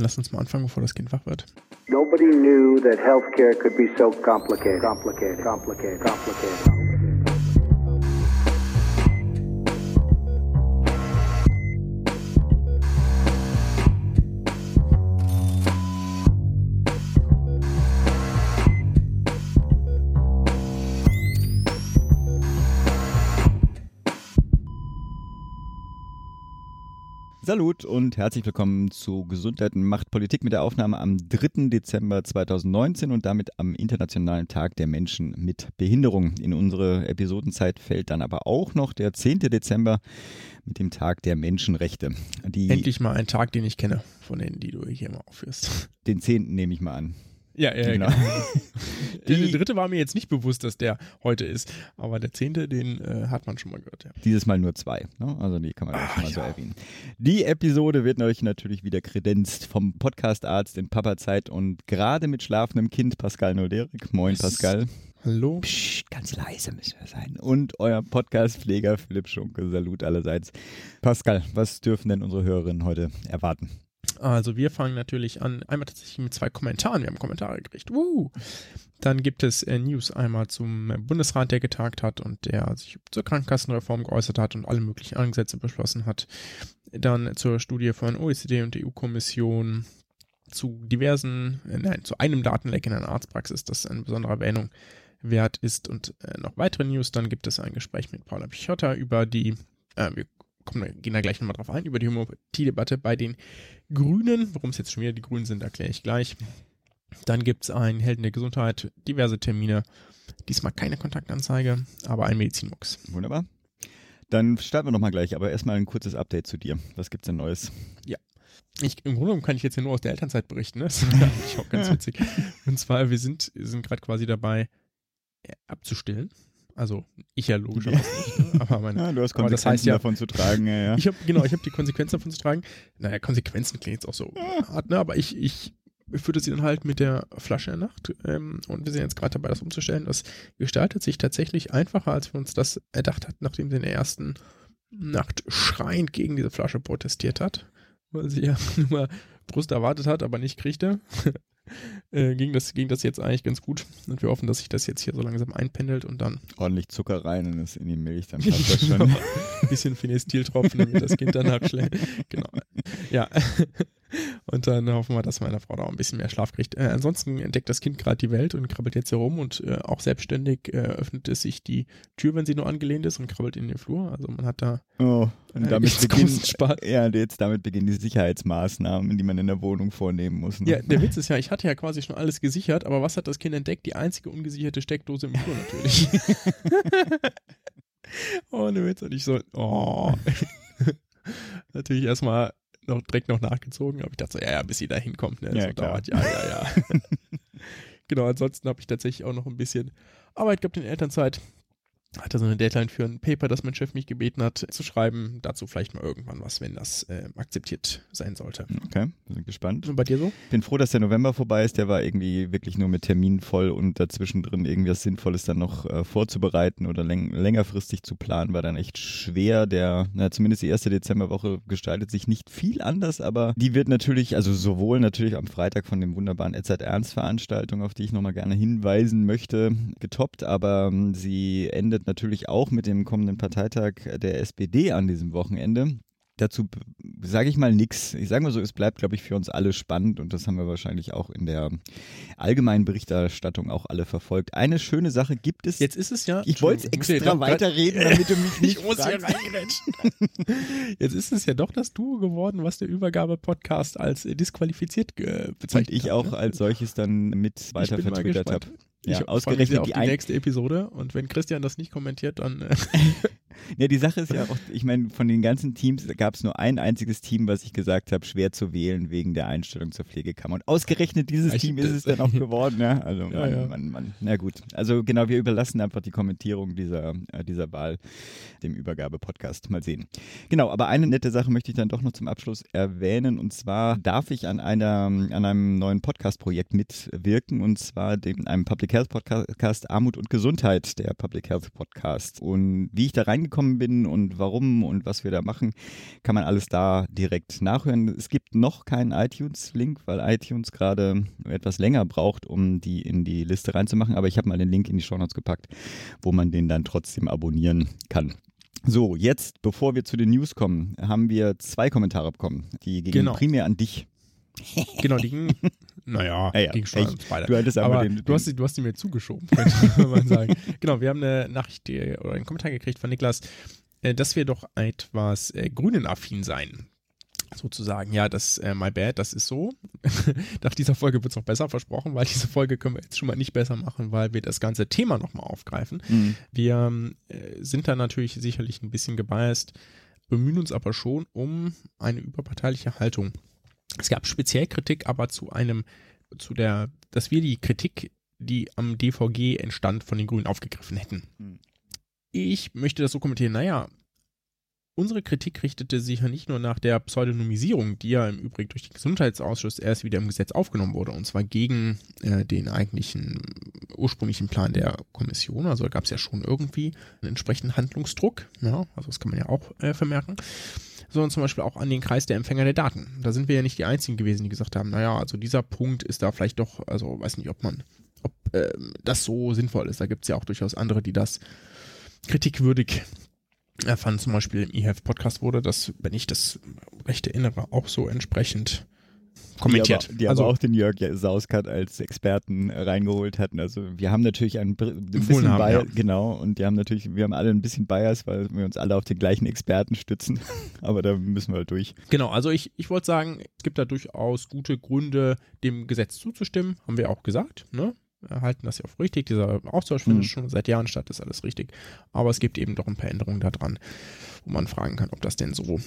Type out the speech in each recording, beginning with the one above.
Lass uns mal anfangen, bevor das Kind wach wird. Nobody knew that healthcare could be so complicated, complicated, complicated, complicated. Salut und herzlich willkommen zu Gesundheit und Macht Politik mit der Aufnahme am 3. Dezember 2019 und damit am Internationalen Tag der Menschen mit Behinderung. In unsere Episodenzeit fällt dann aber auch noch der 10. Dezember mit dem Tag der Menschenrechte. Die Endlich mal ein Tag, den ich kenne, von denen, die du hier mal aufführst. Den 10. nehme ich mal an. Ja, ja, genau. genau. der dritte war mir jetzt nicht bewusst, dass der heute ist, aber der zehnte, den äh, hat man schon mal gehört. Ja. Dieses Mal nur zwei, ne? also die kann man auch schon mal ja. so erwähnen. Die Episode wird euch natürlich wieder kredenzt vom Podcast-Arzt in Papa-Zeit und gerade mit schlafendem Kind Pascal Nolderik. Moin Pascal. Hallo. Psst, ganz leise müssen wir sein. Und euer Podcast-Pfleger Philipp Schunke. Salut allerseits. Pascal, was dürfen denn unsere Hörerinnen heute erwarten? Also wir fangen natürlich an, einmal tatsächlich mit zwei Kommentaren. Wir haben Kommentare gekriegt. Woo! Dann gibt es äh, News einmal zum Bundesrat, der getagt hat und der sich zur Krankenkassenreform geäußert hat und alle möglichen Ansätze beschlossen hat. Dann zur Studie von OECD und EU-Kommission zu diversen, äh, nein, zu einem Datenleck in einer Arztpraxis, das eine besondere Erwähnung wert ist und äh, noch weitere News. Dann gibt es ein Gespräch mit Paula Pichotta über die, äh, wir kommen, gehen da gleich nochmal drauf ein, über die Homöopathie-Debatte bei den Grünen. Warum es jetzt schon wieder die Grünen sind, erkläre ich gleich. Dann gibt es ein Helden der Gesundheit, diverse Termine. Diesmal keine Kontaktanzeige, aber ein Medizinmux. Wunderbar. Dann starten wir nochmal gleich, aber erstmal ein kurzes Update zu dir. Was gibt's denn Neues? Ja. Ich, Im Grunde genommen kann ich jetzt ja nur aus der Elternzeit berichten, ne? Das ist eigentlich auch ganz witzig. Und zwar, wir sind, sind gerade quasi dabei, äh, abzustillen. Also ich ja logischerweise nicht, ne? aber meine, ja, du hast Konsequenzen das heißt ja, davon zu tragen. Ja, ja. Ich habe genau, ich habe die Konsequenzen davon zu tragen. Naja, Konsequenzen klingt jetzt auch so hart, ne? Aber ich ich führte sie dann halt mit der Flasche in der Nacht ähm, und wir sind jetzt gerade dabei, das umzustellen. Das gestaltet sich tatsächlich einfacher, als wir uns das erdacht hatten, nachdem sie in der ersten Nacht schreiend gegen diese Flasche protestiert hat, weil sie ja nur Brust erwartet hat, aber nicht kriegte. Äh, ging, das, ging das jetzt eigentlich ganz gut. Und wir hoffen, dass sich das jetzt hier so langsam einpendelt und dann. Ordentlich Zucker rein und es in die Milch, dann passt das schon. Ein bisschen Finestiltropfen, damit das Kind danach schlägt. Genau. Ja. Und dann hoffen wir, dass meine Frau da auch ein bisschen mehr Schlaf kriegt. Äh, ansonsten entdeckt das Kind gerade die Welt und krabbelt jetzt herum und äh, auch selbstständig äh, öffnet es sich die Tür, wenn sie nur angelehnt ist und krabbelt in den Flur. Also man hat da. Oh, und damit beginnen, ja, jetzt damit beginnen die Sicherheitsmaßnahmen, die man in der Wohnung vornehmen muss. Ne? Ja, der Witz ist ja, ich hatte ja quasi schon alles gesichert, aber was hat das Kind entdeckt? Die einzige ungesicherte Steckdose im Flur natürlich. oh, der Witz. Und ich so, oh. natürlich erstmal noch direkt noch nachgezogen, aber ich dachte so, ja, ja, bis sie da hinkommt, ne? Ja, so klar. dauert, ja, ja, ja. genau, ansonsten habe ich tatsächlich auch noch ein bisschen Arbeit gehabt in der Elternzeit hatte so eine Deadline für ein Paper, das mein Chef mich gebeten hat zu schreiben. Dazu vielleicht mal irgendwann was, wenn das äh, akzeptiert sein sollte. Okay, wir sind gespannt. Und bei dir so? Bin froh, dass der November vorbei ist. Der war irgendwie wirklich nur mit Terminen voll und dazwischen drin irgendwas Sinnvolles dann noch äh, vorzubereiten oder läng längerfristig zu planen, war dann echt schwer. Der, na, zumindest die erste Dezemberwoche gestaltet sich nicht viel anders, aber die wird natürlich, also sowohl natürlich am Freitag von dem wunderbaren Edzard Ernst Veranstaltung, auf die ich nochmal gerne hinweisen möchte, getoppt, aber ähm, sie endet endet natürlich auch mit dem kommenden Parteitag der SPD an diesem Wochenende. Dazu sage ich mal nichts. Ich sage mal so, es bleibt, glaube ich, für uns alle spannend und das haben wir wahrscheinlich auch in der allgemeinen Berichterstattung auch alle verfolgt. Eine schöne Sache gibt es. Jetzt ist es ja. Ich wollte extra weiterreden, damit du mich nicht. ich muss hier. Jetzt ist es ja doch das Duo geworden, was der Übergabe-Podcast als disqualifiziert bezeichnet Und ich auch ne? als solches dann mit weiter vertwittert habe. Ja, ich ausgerechnet die, die nächste Episode und wenn Christian das nicht kommentiert, dann. Ja, die Sache ist ja auch, ich meine, von den ganzen Teams gab es nur ein einziges Team, was ich gesagt habe, schwer zu wählen wegen der Einstellung zur Pflegekammer. Und ausgerechnet dieses ich, Team ist es dann auch geworden, ja. Also ja, Mann, ja. Mann, Mann. Na gut. Also genau, wir überlassen einfach die Kommentierung dieser, äh, dieser Wahl dem Übergabe-Podcast. Mal sehen. Genau, aber eine nette Sache möchte ich dann doch noch zum Abschluss erwähnen. Und zwar darf ich an einer, an einem neuen Podcast-Projekt mitwirken und zwar dem, einem Public Health Podcast Armut und Gesundheit, der Public Health Podcast. Und wie ich da reingekommen rangekommen bin und warum und was wir da machen, kann man alles da direkt nachhören. Es gibt noch keinen iTunes-Link, weil iTunes gerade etwas länger braucht, um die in die Liste reinzumachen. Aber ich habe mal den Link in die Show Notes gepackt, wo man den dann trotzdem abonnieren kann. So, jetzt, bevor wir zu den News kommen, haben wir zwei Kommentare bekommen. Die gingen Genau. primär an dich. Genau, die ging, naja, Ja, ja, ging schon ich- beide. du hattest aber aber den- du, hast sie, du hast sie mir zugeschoben, könnte man sagen. Genau, wir haben eine Nachricht die, oder einen Kommentar gekriegt von Niklas, äh, dass wir doch etwas äh, grünenaffin seien. Sozusagen, ja, das, äh, my bad, das ist so. Nach dieser Folge wird es noch besser versprochen, weil diese Folge können wir jetzt schon mal nicht besser machen, weil wir das ganze Thema nochmal aufgreifen. Mhm. Wir äh, sind da natürlich sicherlich ein bisschen gebiased, bemühen uns aber schon um eine überparteiliche Haltung. Es gab speziell Kritik, aber zu einem, zu der, dass wir die Kritik, die am DVG entstand, von den Grünen aufgegriffen hätten. Hm. Ich möchte das so kommentieren, naja, unsere Kritik richtete sich ja nicht nur nach der Pseudonymisierung, die ja im Übrigen durch den Gesundheitsausschuss erst wieder im Gesetz aufgenommen wurde, und zwar gegen äh, den eigentlichen ursprünglichen Plan der Kommission. Also da gab es ja schon irgendwie einen entsprechenden Handlungsdruck. Ja, also das kann man ja auch äh, vermerken. Sondern zum Beispiel auch an den Kreis der Empfänger der Daten. Da sind wir ja nicht die Einzigen gewesen, die gesagt haben, naja, also dieser Punkt ist da vielleicht doch, also weiß nicht, ob man, ob ähm, das so sinnvoll ist. Da gibt es ja auch durchaus andere, die das kritikwürdig äh, fanden. Zum Beispiel im eHealth-Podcast wurde das, wenn ich das recht erinnere, auch so entsprechend kommentiert. Die aber, die also, aber auch den Jörg Sauskat als Experten äh, reingeholt hatten. Also wir haben natürlich ein, bisschen haben, Bias, ja. genau, und die haben natürlich, wir haben alle ein bisschen Bias, weil wir uns alle auf den gleichen Experten stützen. aber da müssen wir halt durch. Genau, also ich, ich wollte sagen, es gibt da durchaus gute Gründe, dem Gesetz zuzustimmen, haben wir auch gesagt, ne? Wir halten das ja auch richtig, dieser Austausch findet Mhm. schon seit Jahren statt, ist alles richtig. Aber es gibt eben doch ein paar Änderungen da dran, wo man fragen kann, ob das denn so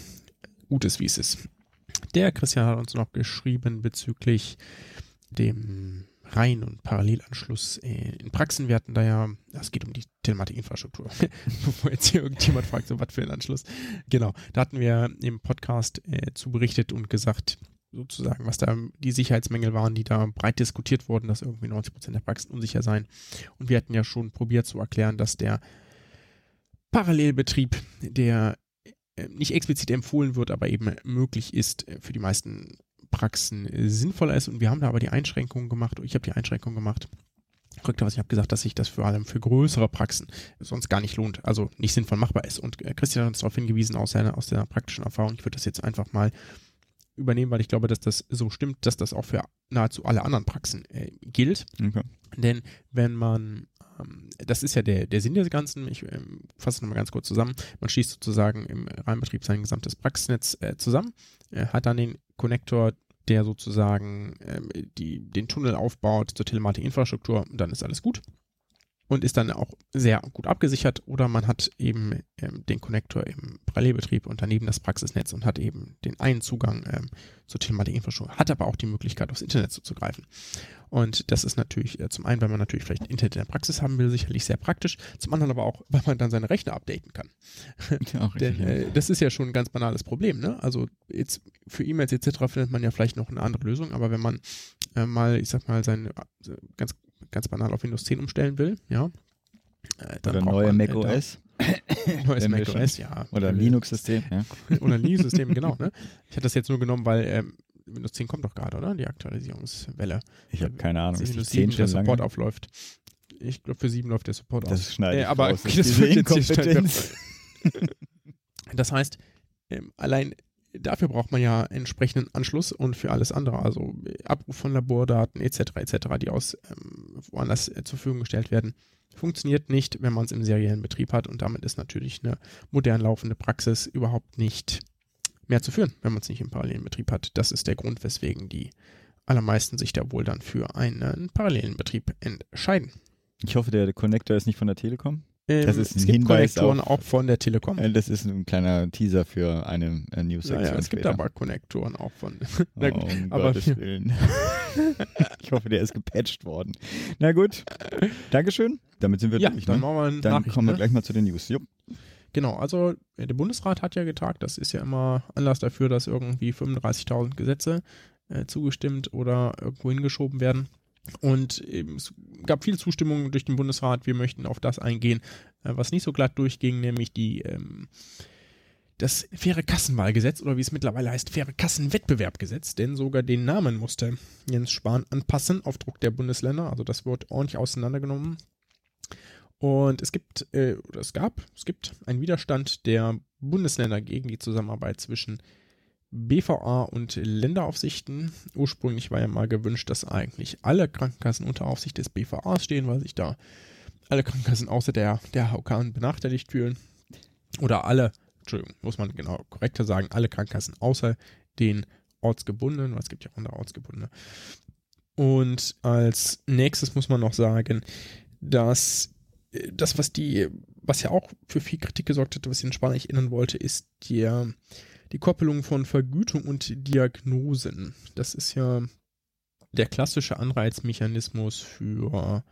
gut ist, wie es ist. Der Christian hat uns noch geschrieben bezüglich dem Reihen- und Parallelanschluss in Praxen. Wir hatten da ja, es geht um die Telematikinfrastruktur, bevor jetzt hier irgendjemand fragt, so was für ein Anschluss. Genau, da hatten wir im Podcast äh, zu berichtet und gesagt, sozusagen, was da die Sicherheitsmängel waren, die da breit diskutiert wurden, dass irgendwie 90 Prozent der Praxen unsicher seien. Und wir hatten ja schon probiert zu erklären, dass der Parallelbetrieb, der nicht explizit empfohlen wird, aber eben möglich ist, äh, für die meisten Praxen äh, sinnvoller ist. Und wir haben da aber die Einschränkungen gemacht, ich habe die Einschränkung gemacht. Rückwärts, ich habe gesagt, dass sich das vor allem für größere Praxen sonst gar nicht lohnt, also nicht sinnvoll machbar ist. Und äh, Christian hat uns darauf hingewiesen aus seiner, aus seiner praktischen Erfahrung. Ich würde das jetzt einfach mal übernehmen, weil ich glaube, dass das so stimmt, dass das auch für nahezu alle anderen Praxen äh, gilt. Okay. Denn wenn man, das ist ja der, der Sinn des Ganzen, ich ähm, fasse es nochmal ganz kurz zusammen, man schließt sozusagen im Rahmenbetrieb sein gesamtes Praxisnetz äh, zusammen, äh, hat dann den Konnektor, der sozusagen ähm, die, den Tunnel aufbaut zur Telematikinfrastruktur und dann ist alles gut und ist dann auch sehr gut abgesichert oder man hat eben ähm, den Konnektor im Parallelbetrieb und daneben das Praxisnetz und hat eben den einen Zugang ähm, zur Telematikinfrastruktur, hat aber auch die Möglichkeit aufs Internet zuzugreifen. Und das ist natürlich äh, zum einen, weil man natürlich vielleicht Internet in der Praxis haben will, sicherlich sehr praktisch, zum anderen aber auch, weil man dann seine Rechner updaten kann. Ja, Denn äh, das ist ja schon ein ganz banales Problem. Ne? Also jetzt für E-Mails etc. findet man ja vielleicht noch eine andere Lösung, aber wenn man äh, mal, ich sag mal, sein äh, ganz, ganz banal auf Windows 10 umstellen will, ja. Äh, dann Oder neue man, Mac äh, OS da- neues wenn wir Mac schon- OS, ja. oder Linux-System. Ja. Oder ein Linux-System, genau. Ne? Ich hatte das jetzt nur genommen, weil ähm, Windows 10 kommt doch gerade, oder? Die Aktualisierungswelle. Ich habe keine Ahnung. Windows die 10 7 der Support lange? aufläuft. Ich glaube, für 7 läuft der Support auf. Das schneide Äh, aber raus. das ist wird jetzt. Das heißt, ähm, allein dafür braucht man ja entsprechenden Anschluss und für alles andere, also Abruf von Labordaten etc. etc., die aus ähm, woanders äh, zur Verfügung gestellt werden, funktioniert nicht, wenn man es im seriellen Betrieb hat und damit ist natürlich eine modern laufende Praxis überhaupt nicht mehr zu führen, wenn man es nicht im parallelen Betrieb hat. Das ist der Grund, weswegen die allermeisten sich da wohl dann für einen parallelen Betrieb entscheiden. Ich hoffe, der Connector ist nicht von der Telekom. Ähm, Das ist ein es gibt Hinweis Konnektoren auf- auch von der Telekom. Äh, Das ist ein kleiner Teaser für eine äh, News-Sektion Naja, es gibt später. aber Konnektoren auch von. Oh, Na gut, um aber Gottes Willen. ich hoffe, der ist gepatcht worden. Na gut. Dankeschön. Damit sind wir ja, durch. dann Ne? Dann kommen wir ne? gleich mal zu den News. Jupp. Genau, also äh, der Bundesrat hat ja getagt, das ist ja immer Anlass dafür, dass irgendwie 35.000 Gesetze äh, zugestimmt oder irgendwo hingeschoben werden. Und ähm, es gab viel Zustimmung durch den Bundesrat. Wir möchten auf das eingehen, äh, was nicht so glatt durchging, nämlich die ähm, das faire Kassenwahlgesetz oder wie es mittlerweile heißt, faire Kassenwettbewerbgesetz, denn sogar den Namen musste Jens Spahn anpassen auf Druck der Bundesländer. Also das wird ordentlich auseinandergenommen. Und es gibt, äh, oder es gab, es gibt einen Widerstand der Bundesländer gegen die Zusammenarbeit zwischen BVA und Länderaufsichten. Ursprünglich war ja mal gewünscht, dass eigentlich alle Krankenkassen unter Aufsicht des BVA stehen, weil sich da alle Krankenkassen außer der, der HK benachteiligt fühlen. Oder alle Entschuldigung, muss man genau korrekter sagen, alle Krankenkassen außer den ortsgebundenen, weil es gibt ja auch andere ortsgebundene. Und als nächstes muss man noch sagen, dass äh, das, was die, was ja auch für viel Kritik gesorgt hatte, was ich in Spanien erinnern wollte, ist die, die Koppelung von Vergütung und Diagnosen. Das ist ja der klassische Anreizmechanismus für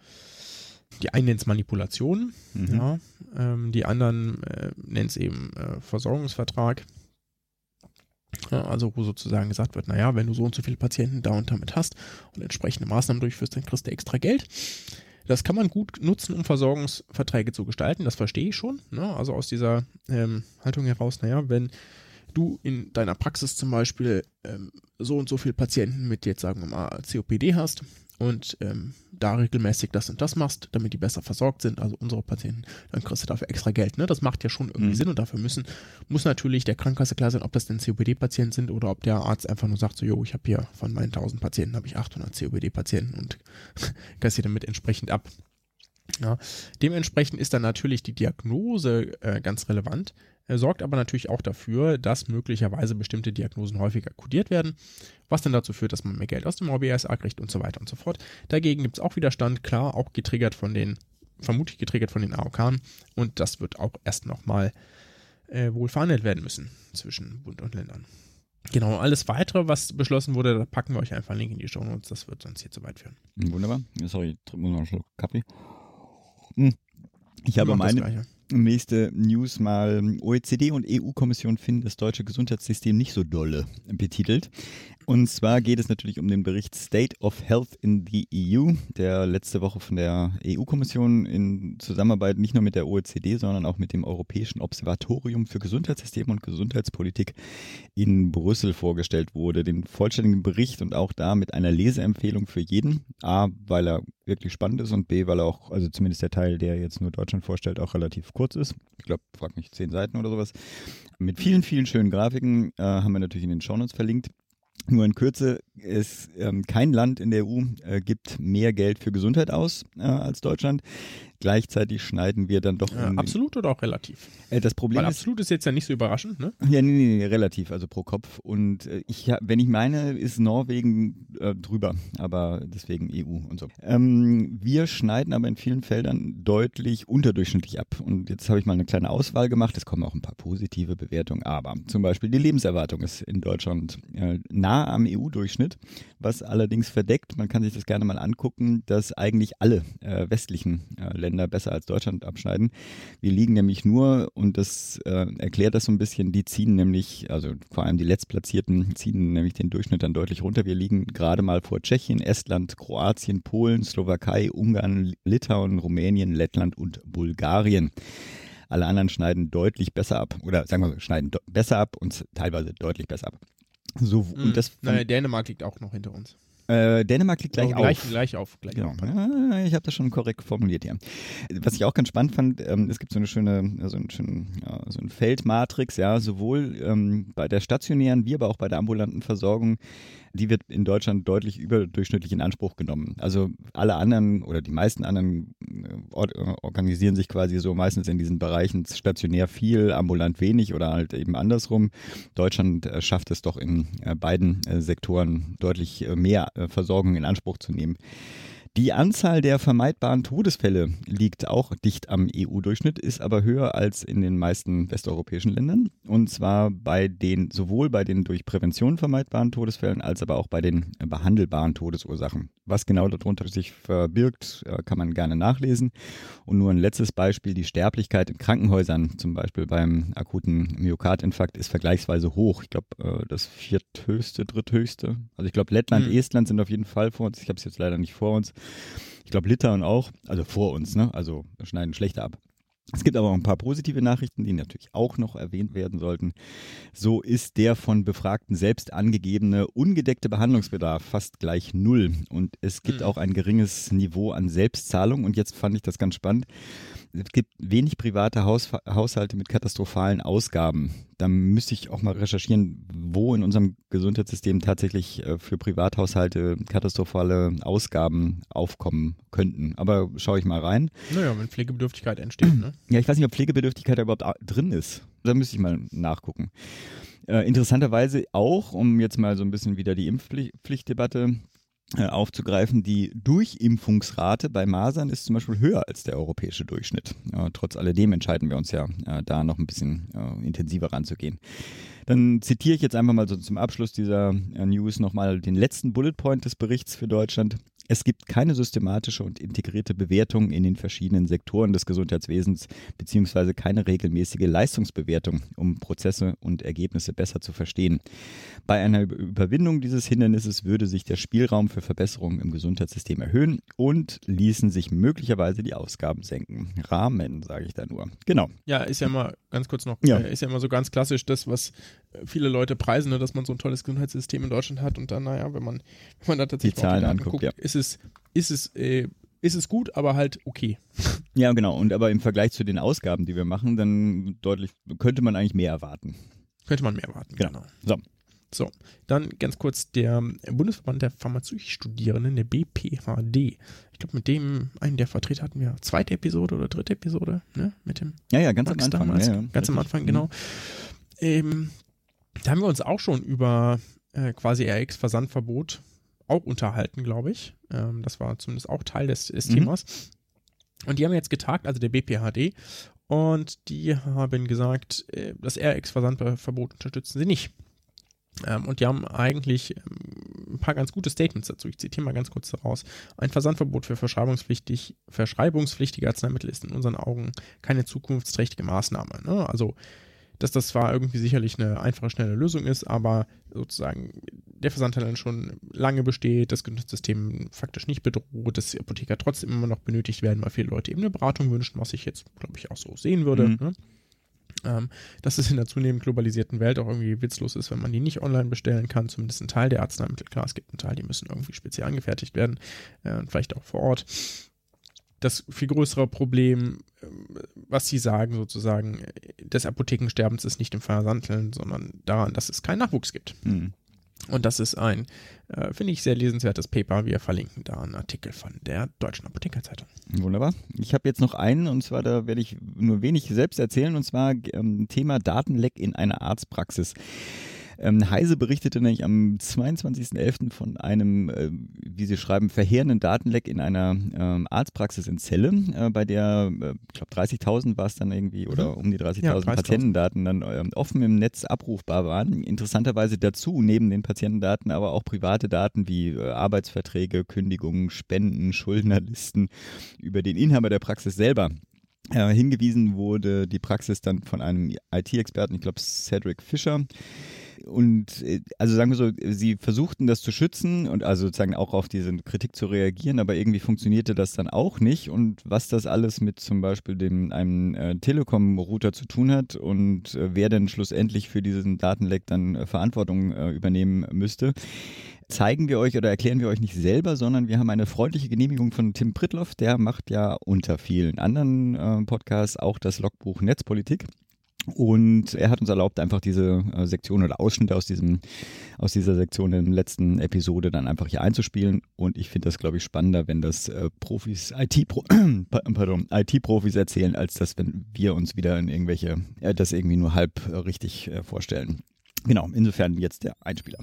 die einen nennt es Manipulation, mhm. ja, ähm, die anderen äh, nennen es eben äh, Versorgungsvertrag. Ja, also wo sozusagen gesagt wird, naja, wenn du so und so viele Patienten da und damit hast und entsprechende Maßnahmen durchführst, dann kriegst du extra Geld. Das kann man gut nutzen, um Versorgungsverträge zu gestalten, das verstehe ich schon. Ne? Also aus dieser ähm, Haltung heraus, naja, wenn du in deiner Praxis zum Beispiel ähm, so und so viele Patienten mit jetzt sagen wir mal COPD hast und ähm, da regelmäßig das und das machst, damit die besser versorgt sind, also unsere Patienten, dann kriegst du dafür extra Geld. Ne? Das macht ja schon irgendwie mhm. Sinn und dafür müssen, muss natürlich der Krankenkasse klar sein, ob das denn COPD-Patienten sind oder ob der Arzt einfach nur sagt, so, jo, ich habe hier von meinen 1000 Patienten habe ich 800 COPD-Patienten und kassiere damit entsprechend ab. Ja, dementsprechend ist dann natürlich die Diagnose äh, ganz relevant. Er sorgt aber natürlich auch dafür, dass möglicherweise bestimmte Diagnosen häufiger kodiert werden, was dann dazu führt, dass man mehr Geld aus dem OBSA kriegt und so weiter und so fort. Dagegen gibt es auch Widerstand, klar, auch getriggert von den, vermutlich getriggert von den AOK und das wird auch erst nochmal äh, wohl verhandelt werden müssen zwischen Bund und Ländern. Genau, alles weitere, was beschlossen wurde, da packen wir euch einfach einen Link in die Show Notes, das wird sonst hier zu weit führen. Wunderbar. Sorry, trinken wir noch einen Schluck Kaffee. Hm. Ich habe meine, Nächste News mal. OECD und EU-Kommission finden das deutsche Gesundheitssystem nicht so dolle betitelt. Und zwar geht es natürlich um den Bericht State of Health in the EU, der letzte Woche von der EU-Kommission in Zusammenarbeit nicht nur mit der OECD, sondern auch mit dem Europäischen Observatorium für Gesundheitssystem und Gesundheitspolitik in Brüssel vorgestellt wurde. Den vollständigen Bericht und auch da mit einer Leseempfehlung für jeden. A, weil er wirklich spannend ist und B, weil er auch, also zumindest der Teil, der jetzt nur Deutschland vorstellt, auch relativ kurz ist. Ich glaube, frag mich, zehn Seiten oder sowas. Mit vielen, vielen schönen Grafiken äh, haben wir natürlich in den Shownotes verlinkt. Nur in Kürze, es ähm, kein Land in der EU äh, gibt mehr Geld für Gesundheit aus äh, als Deutschland. Gleichzeitig schneiden wir dann doch. Ja, absolut oder auch relativ? Äh, das Problem Weil ist, absolut ist jetzt ja nicht so überraschend, ne? Ja, nee, nee, nee relativ, also pro Kopf. Und äh, ich, wenn ich meine, ist Norwegen äh, drüber, aber deswegen EU und so. Ähm, wir schneiden aber in vielen Feldern deutlich unterdurchschnittlich ab. Und jetzt habe ich mal eine kleine Auswahl gemacht. Es kommen auch ein paar positive Bewertungen, aber zum Beispiel die Lebenserwartung ist in Deutschland äh, nah am EU-Durchschnitt, was allerdings verdeckt, man kann sich das gerne mal angucken, dass eigentlich alle äh, westlichen Länder Länder besser als Deutschland abschneiden. Wir liegen nämlich nur, und das äh, erklärt das so ein bisschen, die ziehen nämlich, also vor allem die Letztplatzierten ziehen nämlich den Durchschnitt dann deutlich runter. Wir liegen gerade mal vor Tschechien, Estland, Kroatien, Polen, Slowakei, Ungarn, Litauen, Rumänien, Lettland und Bulgarien. Alle anderen schneiden deutlich besser ab oder sagen wir schneiden besser ab und teilweise deutlich besser ab. So, und hm. das naja, Dänemark liegt auch noch hinter uns. Äh, Dänemark liegt gleich, oh, gleich auf. Gleich auf. Gleich genau. auf. ich habe das schon korrekt formuliert hier. Was ich auch ganz spannend fand, ähm, es gibt so eine schöne, so, einen schönen, ja, so ein Feldmatrix, ja, sowohl ähm, bei der stationären wie aber auch bei der ambulanten Versorgung die wird in Deutschland deutlich überdurchschnittlich in Anspruch genommen. Also alle anderen oder die meisten anderen äh, äh, organisieren sich quasi so meistens in diesen Bereichen stationär viel, ambulant wenig oder halt eben andersrum. Deutschland äh, schafft es doch in beiden Sektoren deutlich mehr Versorgung in Anspruch zu nehmen. Die Anzahl der vermeidbaren Todesfälle liegt auch dicht am EU-Durchschnitt, ist aber höher als in den meisten westeuropäischen Ländern. Und zwar bei den, sowohl bei den durch Prävention vermeidbaren Todesfällen als aber auch bei den behandelbaren Todesursachen. Was genau darunter sich verbirgt, äh, kann man gerne nachlesen. Und nur ein letztes Beispiel, die Sterblichkeit in Krankenhäusern, zum Beispiel beim akuten Myokardinfarkt, ist vergleichsweise hoch. Ich glaube, äh, das vierthöchste, dritthöchste. Also ich glaube, Lettland, mhm. Estland sind auf jeden Fall vor uns. Ich habe es jetzt leider nicht vor uns. Ich glaube, Litauen auch, also vor uns, ne? Also schneiden schlechter ab. Es gibt aber auch ein paar positive Nachrichten, die natürlich auch noch erwähnt werden sollten. So ist der von Befragten selbst angegebene ungedeckte Behandlungsbedarf fast gleich null. Und es gibt Mhm. auch ein geringes Niveau an Selbstzahlung. Und jetzt fand ich das ganz spannend. Es gibt wenig private Haus Haushalte mit katastrophalen Ausgaben. Da müsste ich auch mal recherchieren, wo in unserem Gesundheitssystem tatsächlich äh, für Privathaushalte katastrophale Ausgaben aufkommen könnten. Aber schaue ich mal rein. Naja, wenn Pflegebedürftigkeit entsteht, ne? Ja, ich weiß nicht, ob Pflegebedürftigkeit da überhaupt a- drin ist. Da müsste ich mal nachgucken. Äh, interessanterweise auch, um jetzt mal so ein bisschen wieder die Impfpflichtdebatte äh, aufzugreifen, die Durchimpfungsrate bei Masern ist zum Beispiel höher als der europäische Durchschnitt. Äh, trotz alledem entscheiden wir uns ja, äh, da noch ein bisschen äh, intensiver ranzugehen. Dann zitiere ich jetzt einfach mal so zum Abschluss dieser äh, News nochmal den letzten Bullet Point des Berichts für Deutschland. Es gibt keine systematische und integrierte Bewertung in den verschiedenen Sektoren des Gesundheitswesens beziehungsweise keine regelmäßige Leistungsbewertung, um Prozesse und Ergebnisse besser zu verstehen. Bei einer Über- Überwindung dieses Hindernisses würde sich der Spielraum für Verbesserungen im Gesundheitssystem erhöhen und ließen sich möglicherweise die Ausgaben senken. Rahmen, sage ich da nur. Genau. Ja, ist ja immer, ganz kurz noch, Ja. äh, ist ja immer so ganz klassisch das, was äh, viele Leute preisen, ne, dass man so ein tolles Gesundheitssystem in Deutschland hat und dann, naja, wenn man, wenn man da tatsächlich Die Zahlen Daten anguckt, ja. ist es, ist es, äh, ist es gut, aber halt okay. Ja, genau. Und aber im Vergleich zu den Ausgaben, die wir machen, dann deutlich könnte man eigentlich mehr erwarten. Könnte man mehr erwarten. Genau. So. So, dann ganz kurz der Bundesverband der Pharmazeutstudierenden, der BPHD. Ich glaube, mit dem, einen der Vertreter hatten wir zweite Episode oder dritte Episode, ne? Mit dem Ja, ja, ganz Max am Anfang. damals. ja, ja, ganz am richtig. Anfang, genau. Ähm, da haben wir uns auch schon über äh, quasi RX-Versandverbot auch unterhalten, glaube ich. Ähm, das war zumindest auch Teil des, des Mhm. Themas. Und die haben jetzt getagt, also der BPHD, und die haben gesagt, äh, das RX-Versandverbot unterstützen sie nicht. Ähm, und die haben eigentlich ähm, ein paar ganz gute Statements dazu. Ich zitiere mal ganz kurz daraus. Ein Versandverbot für verschreibungspflichtig, verschreibungspflichtige Arzneimittel ist in unseren Augen keine zukunftsträchtige Maßnahme. Ne? Also, dass das zwar irgendwie sicherlich eine einfache, schnelle Lösung ist, aber sozusagen der Versandhandel schon lange besteht, das Gesundheitssystem faktisch nicht bedroht, dass die Apotheker trotzdem immer noch benötigt werden, weil viele Leute eben eine Beratung wünschen, was ich jetzt, glaube ich, auch so sehen würde. Mhm. Ne? Ähm, dass es in der zunehmend globalisierten Welt auch irgendwie witzlos ist, wenn man die nicht online bestellen kann, zumindest ein Teil der Arzneimittel. Klar, es gibt einen Teil, die müssen irgendwie speziell angefertigt werden, äh, vielleicht auch vor Ort. Das viel größere Problem, ähm, was Sie sagen sozusagen, äh, des Apothekensterbens ist nicht im Versandteln, sondern daran, dass es keinen Nachwuchs gibt. Hm. Und das ist ein, äh, finde ich, sehr lesenswertes Paper. Wir verlinken da einen Artikel von der Deutschen Apothekerzeitung. Wunderbar. Ich habe jetzt noch einen und zwar, da werde ich nur wenig selbst erzählen und zwar ähm, Thema Datenleck in einer Arztpraxis. Ähm, Heise berichtete nämlich am 22.11. von einem, äh, wie sie schreiben, verheerenden Datenleck in einer ähm, Arztpraxis in Celle, äh, bei der, äh, ich glaube 30.000 war es dann irgendwie oder um die 30.000 Ja, 30.000. Patientendaten dann ähm, offen im Netz abrufbar waren. Interessanterweise dazu neben den Patientendaten aber auch private Daten wie äh, Arbeitsverträge, Kündigungen, Spenden, Schuldnerlisten über den Inhaber der Praxis selber. Äh, hingewiesen wurde die Praxis dann von einem IT-Experten, ich glaube Cedric Fischer. Und äh, also sagen wir so, sie versuchten das zu schützen und also sozusagen auch auf diese Kritik zu reagieren, aber irgendwie funktionierte das dann auch nicht. Und was das alles mit zum Beispiel dem einem äh, Telekom-Router zu tun hat und äh, wer denn schlussendlich für diesen Datenleck dann äh, Verantwortung äh, übernehmen müsste, zeigen wir euch oder erklären wir euch nicht selber, sondern wir haben eine freundliche Genehmigung von Tim Pritloff, der macht ja unter vielen anderen äh, Podcasts auch das Logbuch Netzpolitik. Und er hat uns erlaubt, einfach diese äh, Sektion oder Ausschnitte aus diesem, aus dieser Sektion in der letzten Episode dann einfach hier einzuspielen. Und ich finde das, glaube ich, spannender, wenn das äh, Profis, IT-Profis erzählen, als dass, wenn wir uns wieder in irgendwelche, äh, das irgendwie nur halb äh, richtig äh, vorstellen. Genau, insofern jetzt der Einspieler.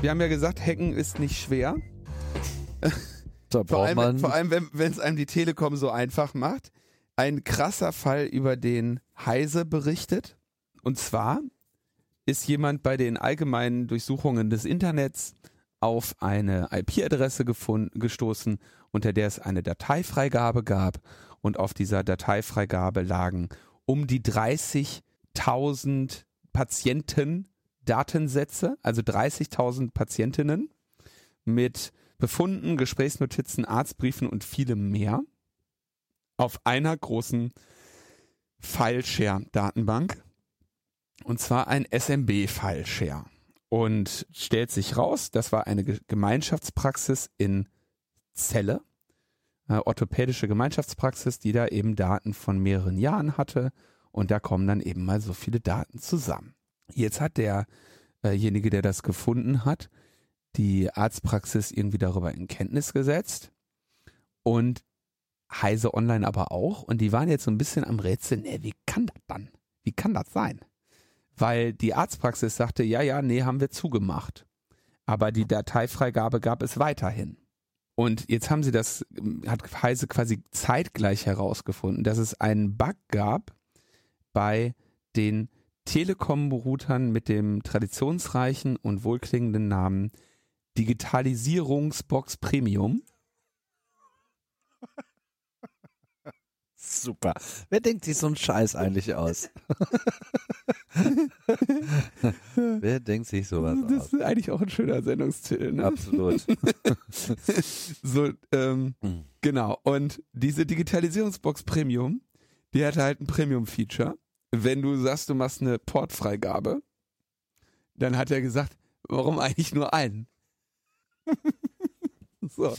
Wir haben ja gesagt, Hacken ist nicht schwer. Da Vor braucht allem, man. vor allem wenn es einem die Telekom so einfach macht. Ein krasser Fall, über den Heise berichtet. Und zwar ist jemand bei den allgemeinen Durchsuchungen des Internets auf eine IP-Adresse gestoßen, unter der es eine Dateifreigabe gab. Und auf dieser Dateifreigabe lagen um die 30.000 Patienten Datensätze, also 30.000 Patientinnen mit Befunden, Gesprächsnotizen, Arztbriefen und vielem mehr. Auf einer großen File-Share-Datenbank. Und zwar ein SMB-File-Share. Und stellt sich raus, das war eine Ge- Gemeinschaftspraxis in Celle, äh, orthopädische Gemeinschaftspraxis, die da eben Daten von mehreren Jahren hatte. Und da kommen dann eben mal so viele Daten zusammen. Jetzt hat derjenige, der das gefunden hat, die Arztpraxis irgendwie darüber in Kenntnis gesetzt und Heise Online aber auch. Und die waren jetzt so ein bisschen am Rätseln, nee, wie kann das dann? Wie kann das sein? Weil die Arztpraxis sagte, ja, ja, nee, haben wir zugemacht. Aber die Dateifreigabe gab es weiterhin. Und jetzt haben sie das, hat Heise quasi zeitgleich herausgefunden, dass es einen Bug gab bei den Telekom-Routern mit dem traditionsreichen und wohlklingenden Namen Digitalisierungsbox Premium. Super. Wer denkt sich so einen Scheiß eigentlich aus? Wer denkt sich sowas Das aus? ist eigentlich auch ein schöner Sendungstitel. Ne? Absolut. So, ähm, Hm. genau. Und diese Digitalisierungsbox Premium, die hat halt ein Premium-Feature. Wenn du sagst, du machst eine Portfreigabe, dann hat er gesagt, warum eigentlich nur einen? so.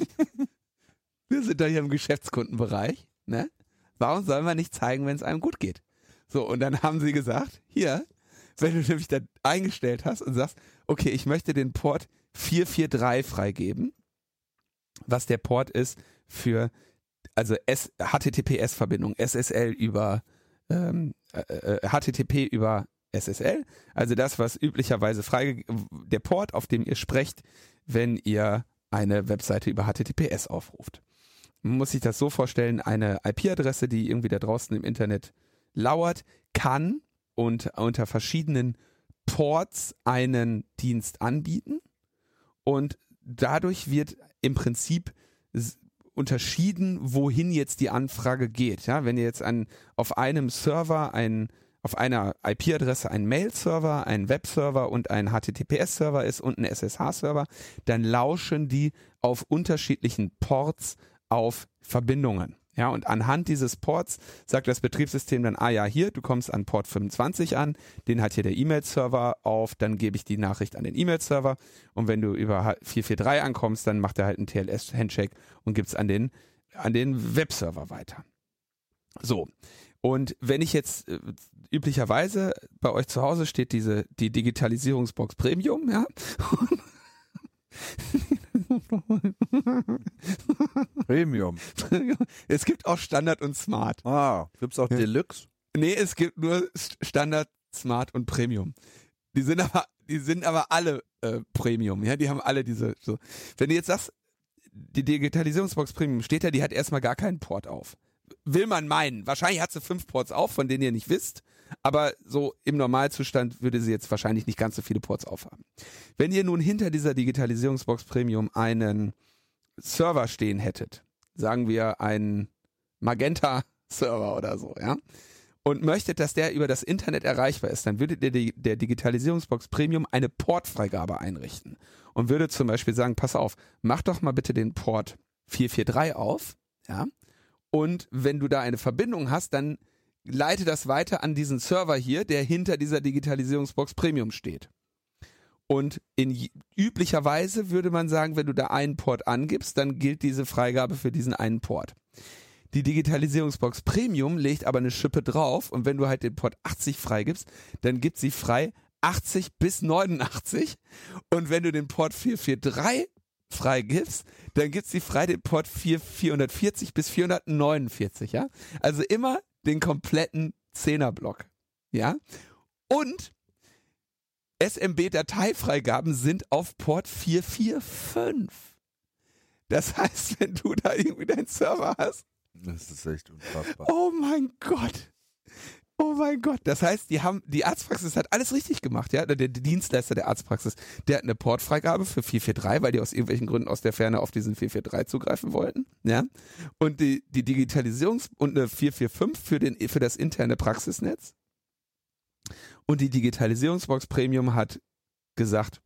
Wir sind da hier im Geschäftskundenbereich, ne? Warum sollen wir nicht zeigen, wenn es einem gut geht? So, und dann haben sie gesagt, hier, wenn du nämlich da eingestellt hast und sagst, okay, ich möchte den Port 443 freigeben, was der Port ist für also HTTPS-Verbindung, SSL über ähm, äh, äh, HTTP über SSL, also das, was üblicherweise frei der Port, auf dem ihr sprecht, wenn ihr eine Webseite über HTTPS aufruft. Man muss sich das so vorstellen, eine IP-Adresse, die irgendwie da draußen im Internet lauert, kann und unter verschiedenen Ports einen Dienst anbieten und dadurch wird im Prinzip unterschieden, wohin jetzt die Anfrage geht. Ja, wenn ihr jetzt an, auf einem Server ein auf einer IP-Adresse ein Mail-Server, ein Web-Server und ein HTTPS-Server ist und ein SSH-Server, dann lauschen die auf unterschiedlichen Ports auf Verbindungen. Ja, und anhand dieses Ports sagt das Betriebssystem dann, ah ja, hier, du kommst an Port 25 an, den hat hier der E-Mail-Server auf, dann gebe ich die Nachricht an den E-Mail-Server und wenn du über 443 ankommst, dann macht er halt einen TLS-Handshake und gibt's an den, an den Webserver weiter. So. Und wenn ich jetzt äh, üblicherweise bei euch zu Hause steht diese die Digitalisierungsbox Premium, ja, Premium. es gibt auch Standard und Smart. Ah, gibt's auch Deluxe? Nee, es gibt nur Standard, Smart und Premium. Die sind aber, die sind aber alle äh, Premium, ja, die haben alle diese. So. Wenn du jetzt sagst, die Digitalisierungsbox Premium steht da, die hat erstmal gar keinen Port auf. Will man meinen. Wahrscheinlich hat sie fünf Ports auf, von denen ihr nicht wisst. Aber so im Normalzustand würde sie jetzt wahrscheinlich nicht ganz so viele Ports aufhaben. Wenn ihr nun hinter dieser Digitalisierungsbox Premium einen Server stehen hättet, sagen wir einen Magenta Server oder so, ja, und möchtet, dass der über das Internet erreichbar ist, dann würdet ihr der Digitalisierungsbox Premium eine Portfreigabe einrichten und würde zum Beispiel sagen, pass auf, mach doch mal bitte den Port 443 auf, ja, und wenn du da eine Verbindung hast, dann leite das weiter an diesen Server hier, der hinter dieser Digitalisierungsbox Premium steht. Und in j- üblicherweise würde man sagen, wenn du da einen Port angibst, dann gilt diese Freigabe für diesen einen Port. Die Digitalisierungsbox Premium legt aber eine Schippe drauf und wenn du halt den Port 80 freigibst, dann gibt sie frei 80 bis 89 und wenn du den Port 443 freigibst, dann gibt sie frei den Port 4, 440 bis 449, ja? Also immer den kompletten Zehnerblock, ja? Und SMB-Dateifreigaben sind auf Port 445. Das heißt, wenn du da irgendwie deinen Server hast, Das ist echt unfassbar. Oh mein Gott. Oh mein Gott. Das heißt, die haben, die Arztpraxis hat alles richtig gemacht, ja. Der, der Dienstleister der Arztpraxis, der hat eine Portfreigabe für 443, weil die aus irgendwelchen Gründen aus der Ferne auf diesen 443 zugreifen wollten, ja. Und die, die Digitalisierungs- und eine 445 für den, für das interne Praxisnetz. Und die Digitalisierungsbox Premium hat gesagt,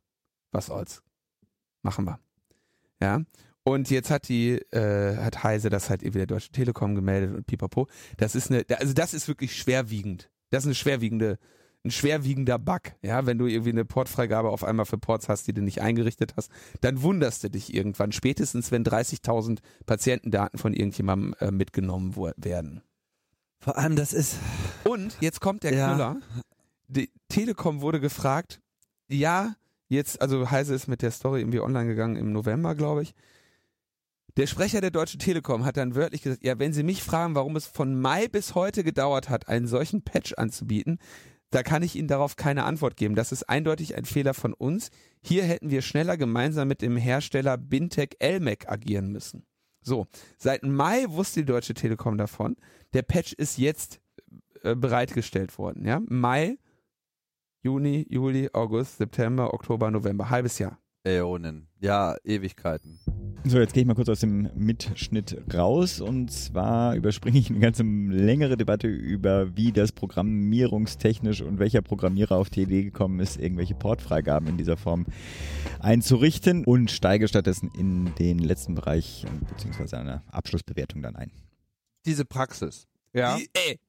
was soll's. Machen wir. Ja. Und jetzt hat die, äh, hat Heise das halt irgendwie der Deutsche Telekom gemeldet und pipapo. Das ist eine, also das ist wirklich schwerwiegend. Das ist eine schwerwiegende, ein schwerwiegender Bug. Ja, wenn du irgendwie eine Portfreigabe auf einmal für Ports hast, die du nicht eingerichtet hast, dann wunderst du dich irgendwann. Spätestens, wenn 30.000 Patientendaten von irgendjemandem äh, mitgenommen werden. Vor allem, das ist. Und jetzt kommt der Ja. Knüller. Die Telekom wurde gefragt, ja, jetzt, also Heise ist mit der Story irgendwie online gegangen im November, glaube ich. Der Sprecher der Deutschen Telekom hat dann wörtlich gesagt, ja, wenn Sie mich fragen, warum es von Mai bis heute gedauert hat, einen solchen Patch anzubieten, da kann ich Ihnen darauf keine Antwort geben. Das ist eindeutig ein Fehler von uns. Hier hätten wir schneller gemeinsam mit dem Hersteller Bintec Elmec agieren müssen. So, seit Mai wusste die Deutsche Telekom davon. Der Patch ist jetzt äh, bereitgestellt worden. Ja? Mai, Juni, Juli, August, September, Oktober, November, halbes Jahr. Äonen. Ja, Ewigkeiten. So, jetzt gehe ich mal kurz aus dem Mitschnitt raus und zwar überspringe ich eine ganze längere Debatte über, wie das programmierungstechnisch und welcher Programmierer auf die Idee gekommen ist, irgendwelche Portfreigaben in dieser Form einzurichten und steige stattdessen in den letzten Bereich äh, beziehungsweise eine Abschlussbewertung dann ein. Diese Praxis. Ja. Die, ey,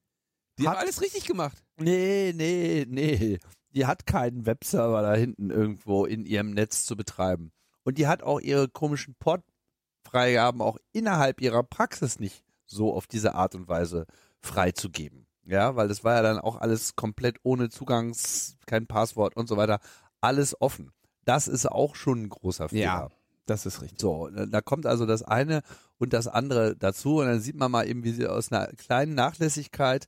die Hat- haben alles richtig gemacht. Nee, nee, nee. Die hat keinen Webserver da hinten irgendwo in ihrem Netz zu betreiben. Und die hat auch ihre komischen Portfreigaben auch innerhalb ihrer Praxis nicht so auf diese Art und Weise freizugeben. Ja, weil das war ja dann auch alles komplett ohne Zugangs, kein Passwort und so weiter. Alles offen. Das ist auch schon ein großer Fehler. Ja, das ist richtig. So, da da kommt also das eine und das andere dazu und dann sieht man mal eben, wie sie aus einer kleinen Nachlässigkeit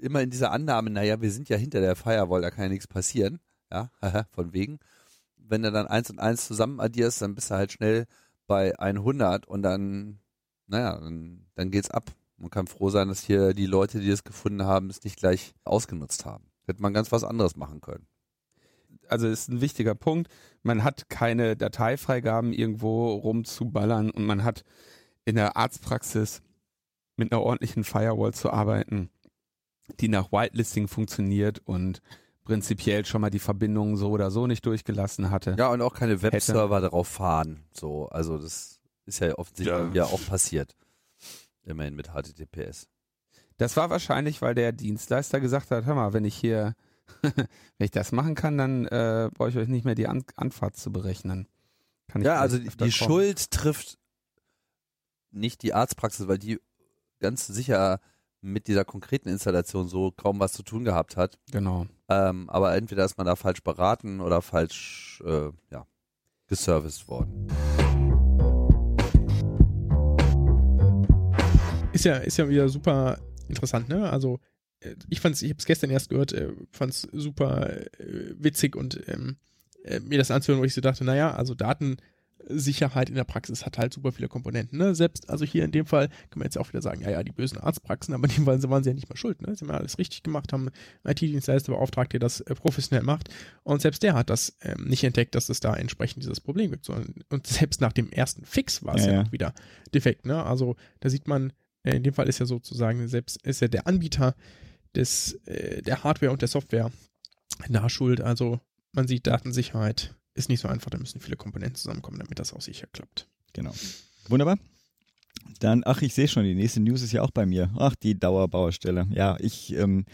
immer in dieser Annahme, naja, wir sind ja hinter der Firewall, da kann ja nichts passieren, ja, von wegen. Wenn du dann eins und eins zusammen addierst, dann bist du halt schnell bei 100 und dann, naja, dann, dann geht's ab. Man kann froh sein, dass hier die Leute, die das gefunden haben, es nicht gleich ausgenutzt haben. Hätte man ganz was anderes machen können. Also ist ein wichtiger Punkt. Man hat keine Dateifreigaben irgendwo rumzuballern und man hat in der Arztpraxis mit einer ordentlichen Firewall zu arbeiten, die nach Whitelisting funktioniert und prinzipiell schon mal die Verbindungen so oder so nicht durchgelassen hatte. Ja, und auch keine Webserver darauf fahren. So, also das ist ja offensichtlich Ja. ja auch passiert. Immerhin mit HTTPS. Das war wahrscheinlich, weil der Dienstleister gesagt hat, hör mal, wenn ich hier, wenn ich das machen kann, dann äh, brauche ich euch nicht mehr die An Anfahrt zu berechnen. Kann ich Ja, also die, die. Schuld trifft nicht die Arztpraxis, weil die ganz sicher mit dieser konkreten Installation so kaum was zu tun gehabt hat. Genau. Ähm, aber entweder ist man da falsch beraten oder falsch äh, ja, geserviced worden. Ist ja, ist ja wieder super interessant, ne? Also, äh, ich fand's, ich habe es gestern erst gehört, äh, fand's super äh, witzig und ähm, äh, mir das anzuhören, wo ich so dachte, naja, also Datensicherheit in der Praxis hat halt super viele Komponenten, ne? Selbst, also hier in dem Fall kann man jetzt auch wieder sagen, ja, ja, die bösen Arztpraxen, aber in dem Fall waren sie ja nicht mal schuld, ne? Sie haben ja alles richtig gemacht, haben einen IT-Dienstleister beauftragt, der das äh, professionell macht und selbst der hat das ähm, nicht entdeckt, dass es da entsprechend dieses Problem gibt. Sondern, und selbst nach dem ersten Fix war es Ja, ja, ja. noch wieder defekt, ne? Also da sieht man, äh, in dem Fall ist ja sozusagen selbst ist ja der Anbieter des äh, der Hardware und der Software nachschuld. Also man sieht Datensicherheit ist nicht so einfach, da müssen viele Komponenten zusammenkommen, damit das auch sicher klappt. Genau. Wunderbar. Dann, ach, ich sehe schon, die nächste News ist ja auch bei mir. Ach, die Dauerbaustelle. Ja, ich, ähm,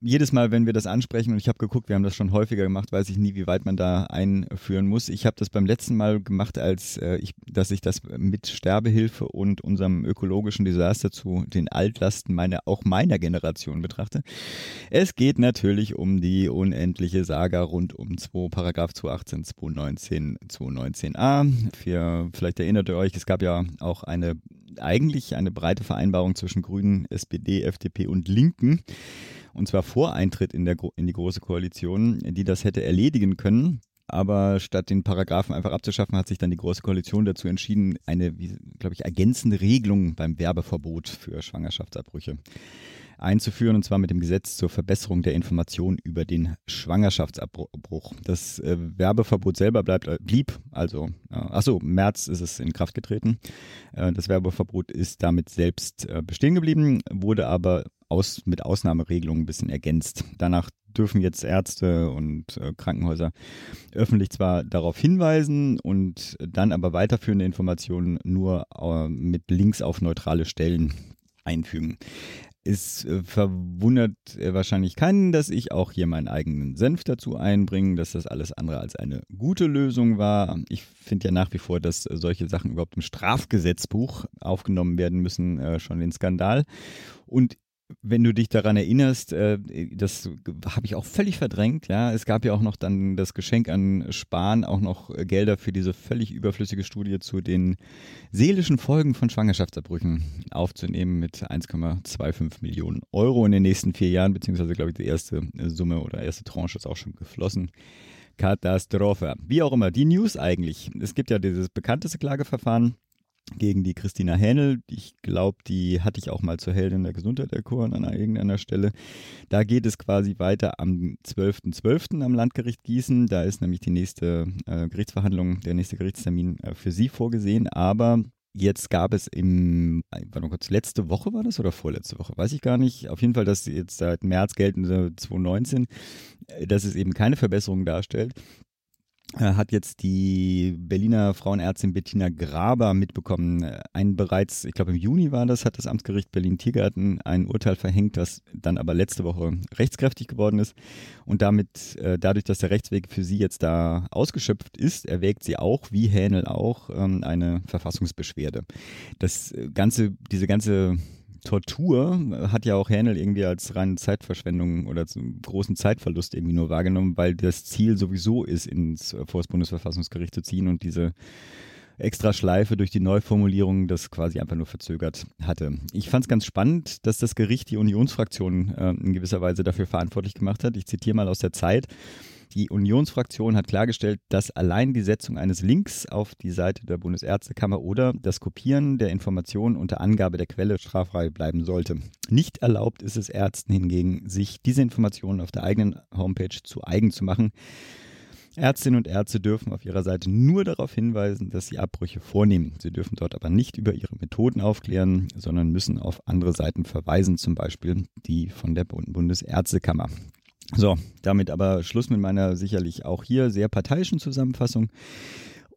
jedes Mal, wenn wir das ansprechen, und ich habe geguckt, wir haben das schon häufiger gemacht, weiß ich nie, wie weit man da einführen muss. Ich habe das beim letzten Mal gemacht, als äh, ich, dass ich das mit Sterbehilfe und unserem ökologischen Desaster zu den Altlasten meiner, auch meiner Generation betrachte. Es geht natürlich um die unendliche Saga rund um 2, Paragraph 218, 219, 219a. Für, vielleicht erinnert ihr euch, es gab ja auch eine, eigentlich eine breite Vereinbarung zwischen Grünen, SPD, FDP und Linken. Und zwar vor Eintritt in, der, in die Große Koalition, die das hätte erledigen können. Aber statt den Paragraphen einfach abzuschaffen, hat sich dann die Große Koalition dazu entschieden, eine, glaube ich, ergänzende Regelung beim Werbeverbot für Schwangerschaftsabbrüche einzuführen, und zwar mit dem Gesetz zur Verbesserung der Information über den Schwangerschaftsabbruch. Das äh, Werbeverbot selber bleibt, äh, blieb, also, äh, achso, März ist es in Kraft getreten. Äh, das Werbeverbot ist damit selbst äh, bestehen geblieben, wurde aber aus, mit Ausnahmeregelungen ein bisschen ergänzt. Danach dürfen jetzt Ärzte und äh, Krankenhäuser öffentlich zwar darauf hinweisen und dann aber weiterführende Informationen nur äh, mit Links auf neutrale Stellen einfügen. Es äh, verwundert äh, wahrscheinlich keinen, dass ich auch hier meinen eigenen Senf dazu einbringe, dass das alles andere als eine gute Lösung war. Ich finde ja nach wie vor, dass solche Sachen überhaupt im Strafgesetzbuch aufgenommen werden müssen, äh, schon den Skandal. Und wenn du dich daran erinnerst, äh, das habe ich auch völlig verdrängt, ja. Es gab ja auch noch dann das Geschenk an Spahn, auch noch Gelder für diese völlig überflüssige Studie zu den seelischen Folgen von Schwangerschaftsabbrüchen aufzunehmen mit 1,25 Millionen Euro in den nächsten vier Jahren, beziehungsweise glaube ich die erste Summe oder erste Tranche ist auch schon geflossen. Katastrophe. Wie auch immer, die News eigentlich. Es gibt ja dieses bekannteste Klageverfahren gegen die Christina Hähnel. Ich glaube, die hatte ich auch mal zur Heldin der Gesundheit erkoren an irgendeiner Stelle. Da geht es quasi weiter am 12.12. .12. am Landgericht Gießen. Da ist nämlich die nächste äh, Gerichtsverhandlung, der nächste Gerichtstermin äh, für sie vorgesehen. Aber Jetzt gab es im, warte mal kurz, letzte Woche war das oder vorletzte Woche? Weiß ich gar nicht. Auf jeden Fall, dass jetzt seit März geltende 2019, äh, dass es eben keine Verbesserung darstellt. Äh, hat jetzt die Berliner Frauenärztin Bettina Graber mitbekommen. Ein bereits, ich glaube im Juni war das, hat das Amtsgericht Berlin-Tiergarten ein Urteil verhängt, das dann aber letzte Woche rechtskräftig geworden ist. Und damit, äh, dadurch, dass der Rechtsweg für sie jetzt da ausgeschöpft ist, erwägt sie auch, wie Hähnel auch, ähm, eine Verfassungsbeschwerde. Das ganze, diese ganze Tortur hat ja auch Händel irgendwie als reine Zeitverschwendung oder großen Zeitverlust irgendwie nur wahrgenommen, weil das Ziel sowieso ist, ins vor das Bundesverfassungsgericht zu ziehen und diese extra Schleife durch die Neuformulierung das quasi einfach nur verzögert hatte. Ich fand es ganz spannend, dass das Gericht die Unionsfraktion äh, in gewisser Weise dafür verantwortlich gemacht hat. Ich zitiere mal aus der Zeit. Die Unionsfraktion hat klargestellt, dass allein die Setzung eines Links auf die Seite der Bundesärztekammer oder das Kopieren der Informationen unter Angabe der Quelle straffrei bleiben sollte. Nicht erlaubt ist es Ärzten hingegen, sich diese Informationen auf der eigenen Homepage zu eigen zu machen. Ärztinnen und Ärzte dürfen auf ihrer Seite nur darauf hinweisen, dass sie Abbrüche vornehmen. Sie dürfen dort aber nicht über ihre Methoden aufklären, sondern müssen auf andere Seiten verweisen, zum Beispiel die von der Bundesärztekammer. So, damit aber Schluss mit meiner sicherlich auch hier sehr parteiischen Zusammenfassung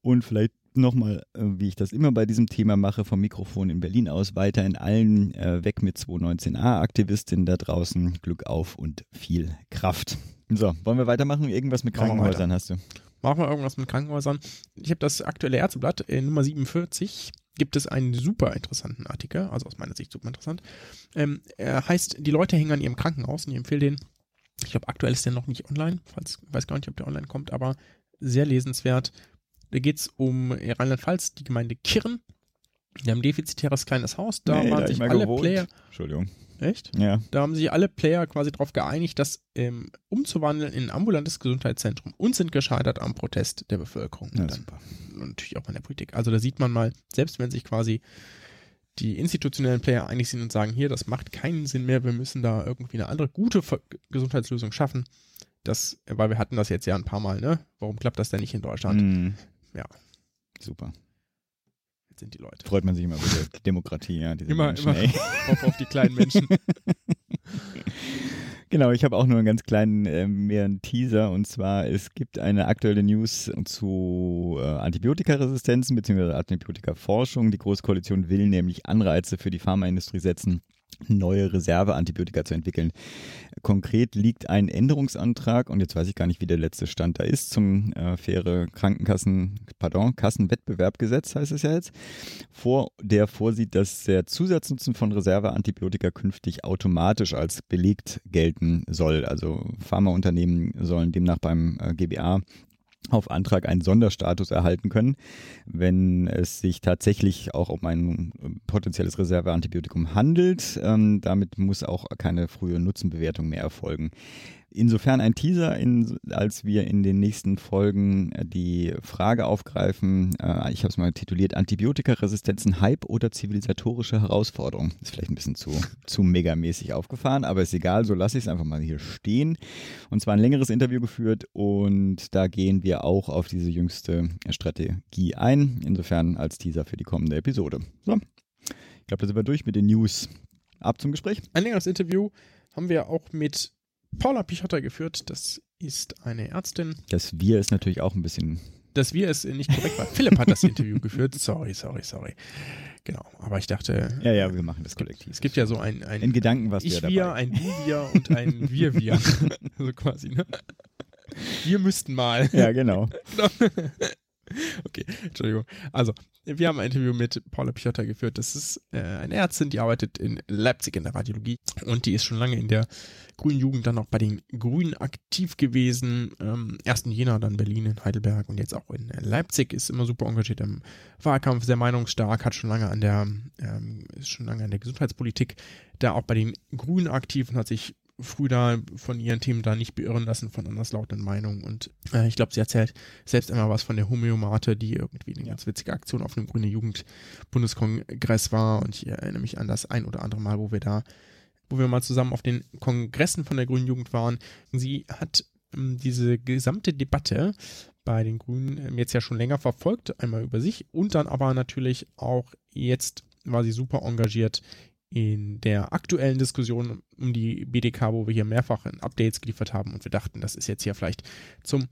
und vielleicht nochmal, äh, wie ich das immer bei diesem Thema mache, vom Mikrofon in Berlin aus weiter in allen äh, Weg mit 219a Aktivistinnen da draußen. Glück auf und viel Kraft. So, wollen wir weitermachen? Irgendwas mit Krankenhäusern hast du? Machen wir irgendwas mit Krankenhäusern. Ich habe das aktuelle Ärzteblatt in Nummer 47 gibt es einen super interessanten Artikel, also aus meiner Sicht super interessant. Ähm, er heißt, die Leute hängen an ihrem Krankenhaus und ich empfehle den ich glaube, aktuell ist der noch nicht online. Falls, weiß gar nicht, ob der online kommt, aber sehr lesenswert. Da geht es um Rheinland-Pfalz, die Gemeinde Kirren. Die haben ein defizitäres kleines Haus. Da nee, waren da sich alle gewohnt. Player. Entschuldigung. Echt? Ja. Da haben sich alle Player quasi darauf geeinigt, das ähm, umzuwandeln in ein ambulantes Gesundheitszentrum und sind gescheitert am Protest der Bevölkerung. Ja, und, dann, super. und natürlich auch in der Politik. Also da sieht man mal, selbst wenn sich quasi die institutionellen Player einig sind und sagen, hier, das macht keinen Sinn mehr, wir müssen da irgendwie eine andere gute Gesundheitslösung schaffen. Das, weil wir hatten das jetzt ja ein paar Mal, ne? Warum klappt das denn nicht in Deutschland? Mhm. Ja. Super. Jetzt sind die Leute. Freut man sich immer über die Demokratie, ja. Diese Immer, Menschen, immer auf, auf die kleinen Menschen. Genau, ich habe auch nur einen ganz kleinen, äh, mehr einen Teaser und zwar, es gibt eine aktuelle News zu äh, Antibiotikaresistenzen bzw. Antibiotikaforschung. Die Große Koalition will nämlich Anreize für die Pharmaindustrie setzen, neue Reserveantibiotika zu entwickeln. Konkret liegt ein Änderungsantrag, und jetzt weiß ich gar nicht, wie der letzte Stand da ist, zum äh, faire Krankenkassen, pardon, Kassenwettbewerbgesetz heißt es ja jetzt, vor, der vorsieht, dass der Zusatznutzen von Reserveantibiotika künftig automatisch als belegt gelten soll. Also Pharmaunternehmen sollen demnach beim äh, GBA auf Antrag einen Sonderstatus erhalten können, wenn es sich tatsächlich auch um ein äh, potenzielles Reserveantibiotikum handelt. Ähm, damit muss auch keine frühe Nutzenbewertung mehr erfolgen. Insofern ein Teaser, in, als wir in den nächsten Folgen äh, die Frage aufgreifen, äh, ich habe es mal tituliert, Antibiotikaresistenzen, Hype oder zivilisatorische Herausforderung. Ist vielleicht ein bisschen zu, zu megamäßig aufgefahren, aber ist egal, so lasse ich es einfach mal hier stehen. Und zwar ein längeres Interview geführt und da gehen wir auch auf diese jüngste Strategie ein. Insofern als Teaser für die kommende Episode. So, ich glaube, da sind wir durch mit den News. ab zum Gespräch. Ein längeres Interview haben wir auch mit Paula Pichotta geführt. Das ist eine Ärztin. Das Wir ist natürlich auch ein bisschen. Das Wir ist nicht korrekt war. Philipp hat das Interview geführt. Sorry, sorry, sorry. Genau, aber ich dachte. Ja, ja, wir machen das kollektiv. Es gibt ja so ein, ein In Gedanken was Ich wir wir, ein Du wir und ein Wir wir. so quasi, ne? Wir müssten mal. Ja, genau. Okay, Entschuldigung. Also, wir haben ein Interview mit Paula Pichotta geführt. Das ist äh, eine Ärztin, die arbeitet in Leipzig in der Radiologie und die ist schon lange in der grünen Jugend dann auch bei den Grünen aktiv gewesen. Ähm, erst in Jena, dann Berlin, in Heidelberg und jetzt auch in Leipzig. Ist immer super engagiert im Wahlkampf, sehr meinungsstark, hat schon lange an der, ähm, ist schon lange an der Gesundheitspolitik da auch bei den Grünen aktiv und hat sich früh da von ihren Themen da nicht beirren lassen von anderslautenden Meinungen. Und äh, ich glaube, sie erzählt selbst einmal was von der Homöomate, die irgendwie eine ganz witzige Aktion auf einem Grüne Jugend-Bundeskongress war. Und ich erinnere mich an das ein oder andere Mal, wo wir da, wo wir mal zusammen auf den Kongressen von der Grünen Jugend waren. Sie hat ähm, diese gesamte Debatte bei den Grünen ähm, jetzt ja schon länger verfolgt, einmal über sich und dann aber natürlich auch jetzt war sie super engagiert in der aktuellen Diskussion um die BDK, wo wir hier mehrfach Updates geliefert haben und wir dachten, das ist jetzt hier vielleicht zum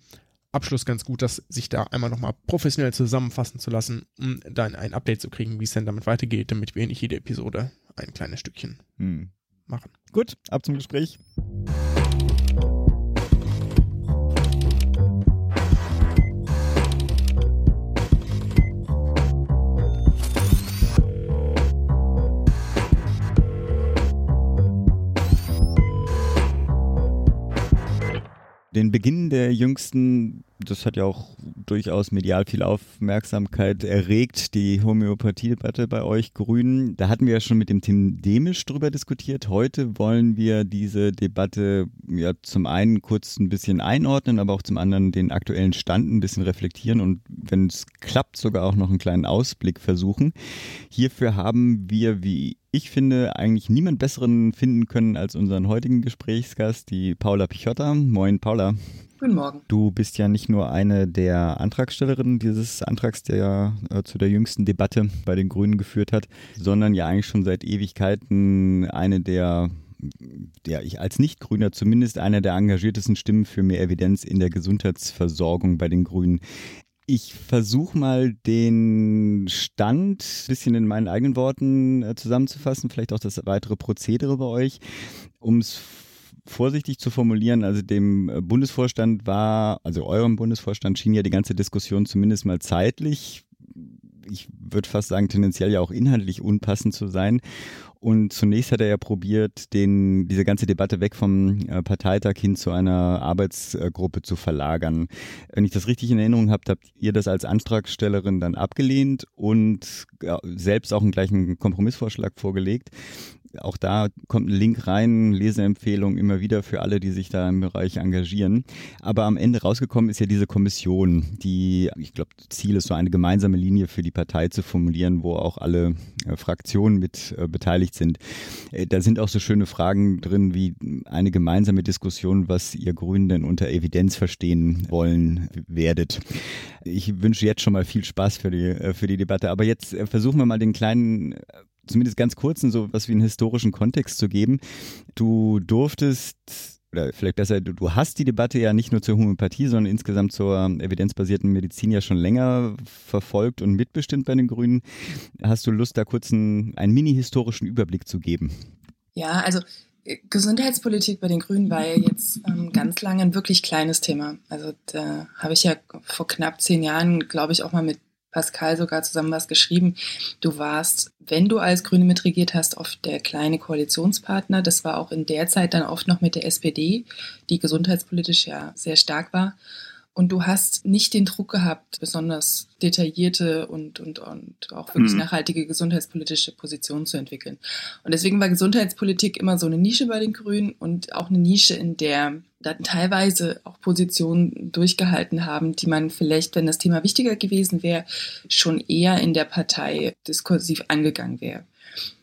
Abschluss ganz gut, dass sich da einmal nochmal professionell zusammenfassen zu lassen, um dann ein Update zu kriegen, wie es denn damit weitergeht, damit wir nicht jede Episode ein kleines Stückchen Hm. machen. Gut, ab zum Gespräch. Den Beginn der jüngsten, das hat ja auch durchaus medial viel Aufmerksamkeit erregt, die Homöopathie-Debatte bei euch Grünen. Da hatten wir ja schon mit dem Tim Demisch drüber diskutiert. Heute wollen wir diese Debatte ja zum einen kurz ein bisschen einordnen, aber auch zum anderen den aktuellen Stand ein bisschen reflektieren und wenn es klappt, sogar auch noch einen kleinen Ausblick versuchen. Hierfür haben wir, wie ich finde, eigentlich niemand besseren finden können als unseren heutigen Gesprächsgast, die Paula Pichotta. Moin, Paula. Guten Morgen. Du bist ja nicht nur eine der Antragstellerinnen dieses Antrags, der ja äh, zu der jüngsten Debatte bei den Grünen geführt hat, sondern ja eigentlich schon seit Ewigkeiten eine der der ich als Nicht-Grüner zumindest einer der engagiertesten Stimmen für mehr Evidenz in der Gesundheitsversorgung bei den Grünen. Ich versuche mal den Stand ein bisschen in meinen eigenen Worten äh, zusammenzufassen, vielleicht auch das weitere Prozedere bei euch, um es vorsichtig zu formulieren, also dem äh, Bundesvorstand war, also eurem Bundesvorstand schien ja die ganze Diskussion zumindest mal zeitlich, ich würde fast sagen tendenziell ja auch inhaltlich unpassend zu sein. Und zunächst hat er ja probiert, den, diese ganze Debatte weg vom äh, Parteitag hin zu einer Arbeitsgruppe zu verlagern. Wenn ich das richtig in Erinnerung habe, habt ihr das als Antragstellerin dann abgelehnt und selbst auch einen gleichen Kompromissvorschlag vorgelegt. Auch da kommt ein Link rein, Leseempfehlung immer wieder für alle, die sich da im Bereich engagieren. Aber am Ende rausgekommen ist ja diese Kommission, die, ich glaube, Ziel ist so eine gemeinsame Linie für die Partei zu formulieren, wo auch alle äh, Fraktionen mit äh, beteiligt sind. Äh, da sind auch so schöne Fragen drin wie eine gemeinsame Diskussion, was ihr Grünen denn unter Evidenz verstehen wollen werdet. Ich wünsche jetzt schon mal viel Spaß für die, äh, für die Debatte. Aber jetzt äh, versuchen wir mal den kleinen zumindest ganz kurzen, so was wie einen historischen Kontext zu geben. Du durftest oder vielleicht besser, du, du hast die Debatte ja nicht nur zur Homöopathie, sondern insgesamt zur evidenzbasierten Medizin ja schon länger verfolgt und mitbestimmt bei den Grünen. Hast du Lust, da kurz einen, einen mini-historischen Überblick zu geben? Ja, also äh, Gesundheitspolitik bei den Grünen war ja jetzt ähm, ganz lange ein wirklich kleines Thema. Also da habe ich ja vor knapp zehn Jahren, glaube ich, auch mal mit Pascal sogar zusammen was geschrieben. Du warst, wenn du als Grüne mitregiert hast, oft der kleine Koalitionspartner. Das war auch in der Zeit dann oft noch mit der SPD, die gesundheitspolitisch ja sehr stark war. Und du hast nicht den Druck gehabt, besonders detaillierte und, und, und auch wirklich Mhm. nachhaltige gesundheitspolitische Positionen zu entwickeln. Und deswegen war Gesundheitspolitik immer so eine Nische bei den Grünen und auch eine Nische, in der dann teilweise auch Positionen durchgehalten haben, die man vielleicht, wenn das Thema wichtiger gewesen wäre, schon eher in der Partei diskursiv angegangen wäre.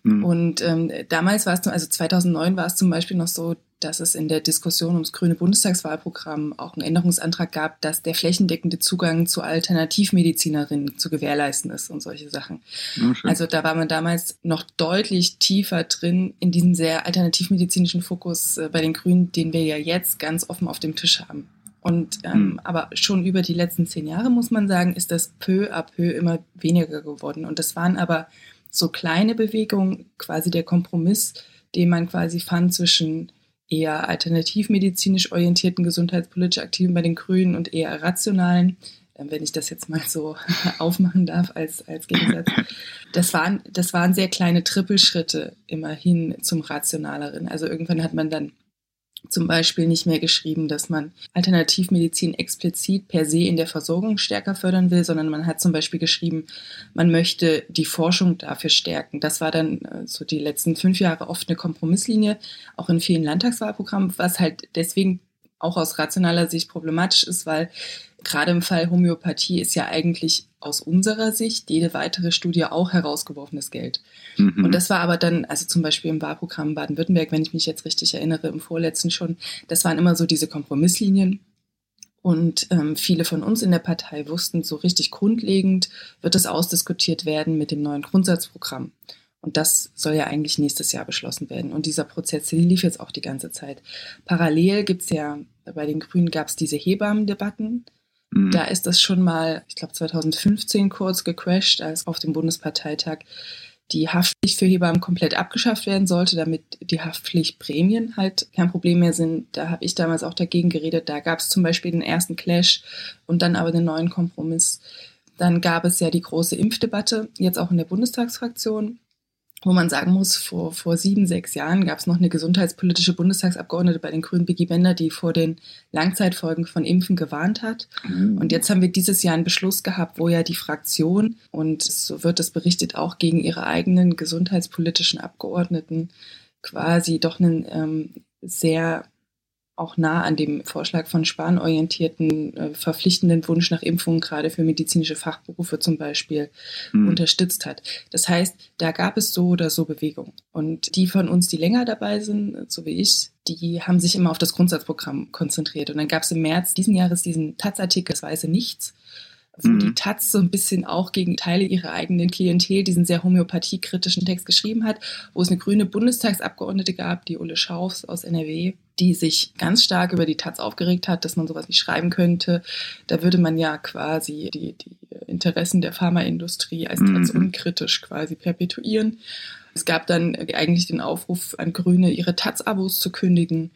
Mhm. Und ähm, damals war es, also 2009 war es zum Beispiel noch so, dass es in der Diskussion ums grüne Bundestagswahlprogramm auch einen Änderungsantrag gab, dass der flächendeckende Zugang zu Alternativmedizinerinnen zu gewährleisten ist und solche Sachen. Ja, also da war man damals noch deutlich tiefer drin in diesem sehr alternativmedizinischen Fokus äh, bei den Grünen, den wir ja jetzt ganz offen auf dem Tisch haben. Und ähm, mhm. aber schon über die letzten zehn Jahre muss man sagen, ist das peu à peu immer weniger geworden. Und das waren aber so kleine Bewegungen, quasi der Kompromiss, den man quasi fand zwischen eher alternativmedizinisch orientierten gesundheitspolitisch Aktiven bei den Grünen und eher rationalen, äh, wenn ich das jetzt mal so aufmachen darf als, als Gegensatz. Das waren, das waren sehr kleine Trippelschritte immerhin zum Rationaleren. Also irgendwann hat man dann zum Beispiel nicht mehr geschrieben, dass man Alternativmedizin explizit per se in der Versorgung stärker fördern will, sondern man hat zum Beispiel geschrieben, man möchte die Forschung dafür stärken. Das war dann äh, so die letzten fünf Jahre oft eine Kompromisslinie, auch in vielen Landtagswahlprogrammen, was halt deswegen auch aus rationaler Sicht problematisch ist, weil gerade im Fall Homöopathie ist ja eigentlich aus unserer Sicht jede weitere Studie auch herausgeworfenes Geld. Mhm. Und das war aber dann, also zum Beispiel im Wahlprogramm Baden-Württemberg, wenn ich mich jetzt richtig erinnere, im vorletzten schon, das waren immer so diese Kompromisslinien. Und ähm, viele von uns in der Partei wussten, so richtig grundlegend wird es ausdiskutiert werden mit dem neuen Grundsatzprogramm. Und das soll ja eigentlich nächstes Jahr beschlossen werden. Und dieser Prozess lief jetzt auch die ganze Zeit. Parallel gibt's ja, bei den Grünen gab's diese Hebammendebatten. Mhm. Da ist das schon mal, ich glaube 2015 kurz gecrashed, als auf dem Bundesparteitag die Haftpflicht für Hebammen komplett abgeschafft werden sollte, damit die Haftpflichtprämien halt kein Problem mehr sind. Da habe ich damals auch dagegen geredet. Da gab es zum Beispiel den ersten Clash und dann aber den neuen Kompromiss. Dann gab es ja die große Impfdebatte, jetzt auch in der Bundestagsfraktion wo man sagen muss, vor, vor sieben, sechs Jahren gab es noch eine gesundheitspolitische Bundestagsabgeordnete bei den Grünen, Biggie Bender, die vor den Langzeitfolgen von Impfen gewarnt hat. Mhm. Und jetzt haben wir dieses Jahr einen Beschluss gehabt, wo ja die Fraktion, und so wird es berichtet, auch gegen ihre eigenen gesundheitspolitischen Abgeordneten quasi doch einen ähm, sehr auch nah an dem Vorschlag von Spahn orientierten, äh, verpflichtenden Wunsch nach Impfungen, gerade für medizinische Fachberufe zum Beispiel, mhm. unterstützt hat. Das heißt, da gab es so oder so Bewegung. Und die von uns, die länger dabei sind, so wie ich, die haben sich immer auf das Grundsatzprogramm konzentriert. Und dann gab es im März diesen Jahres diesen Taz-Artikel, das Weiße Nichts, wo mhm. die Taz so ein bisschen auch gegen Teile ihrer eigenen Klientel diesen sehr homöopathiekritischen Text geschrieben hat, wo es eine grüne Bundestagsabgeordnete gab, die Ulle Schaufs aus NRW, die sich ganz stark über die Taz aufgeregt hat, dass man sowas nicht schreiben könnte. Da würde man ja quasi die, die Interessen der Pharmaindustrie als mhm. Taz unkritisch quasi perpetuieren. Es gab dann eigentlich den Aufruf an Grüne, ihre Taz-Abos zu kündigen.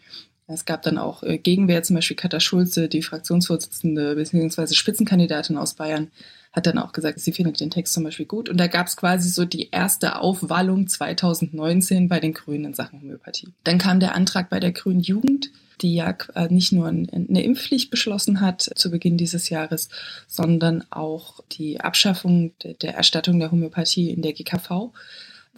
Es gab dann auch äh, Gegenwehr, zum Beispiel Katha Schulze, die Fraktionsvorsitzende bzw. Spitzenkandidatin aus Bayern, hat dann auch gesagt, sie findet den Text zum Beispiel gut. Und da gab es quasi so die erste Aufwallung 2019 bei den Grünen in Sachen Homöopathie. Dann kam der Antrag bei der Grünen Jugend, die ja äh, nicht nur eine Impfpflicht beschlossen hat zu Beginn dieses Jahres, sondern auch die Abschaffung der Erstattung der Homöopathie in der GKV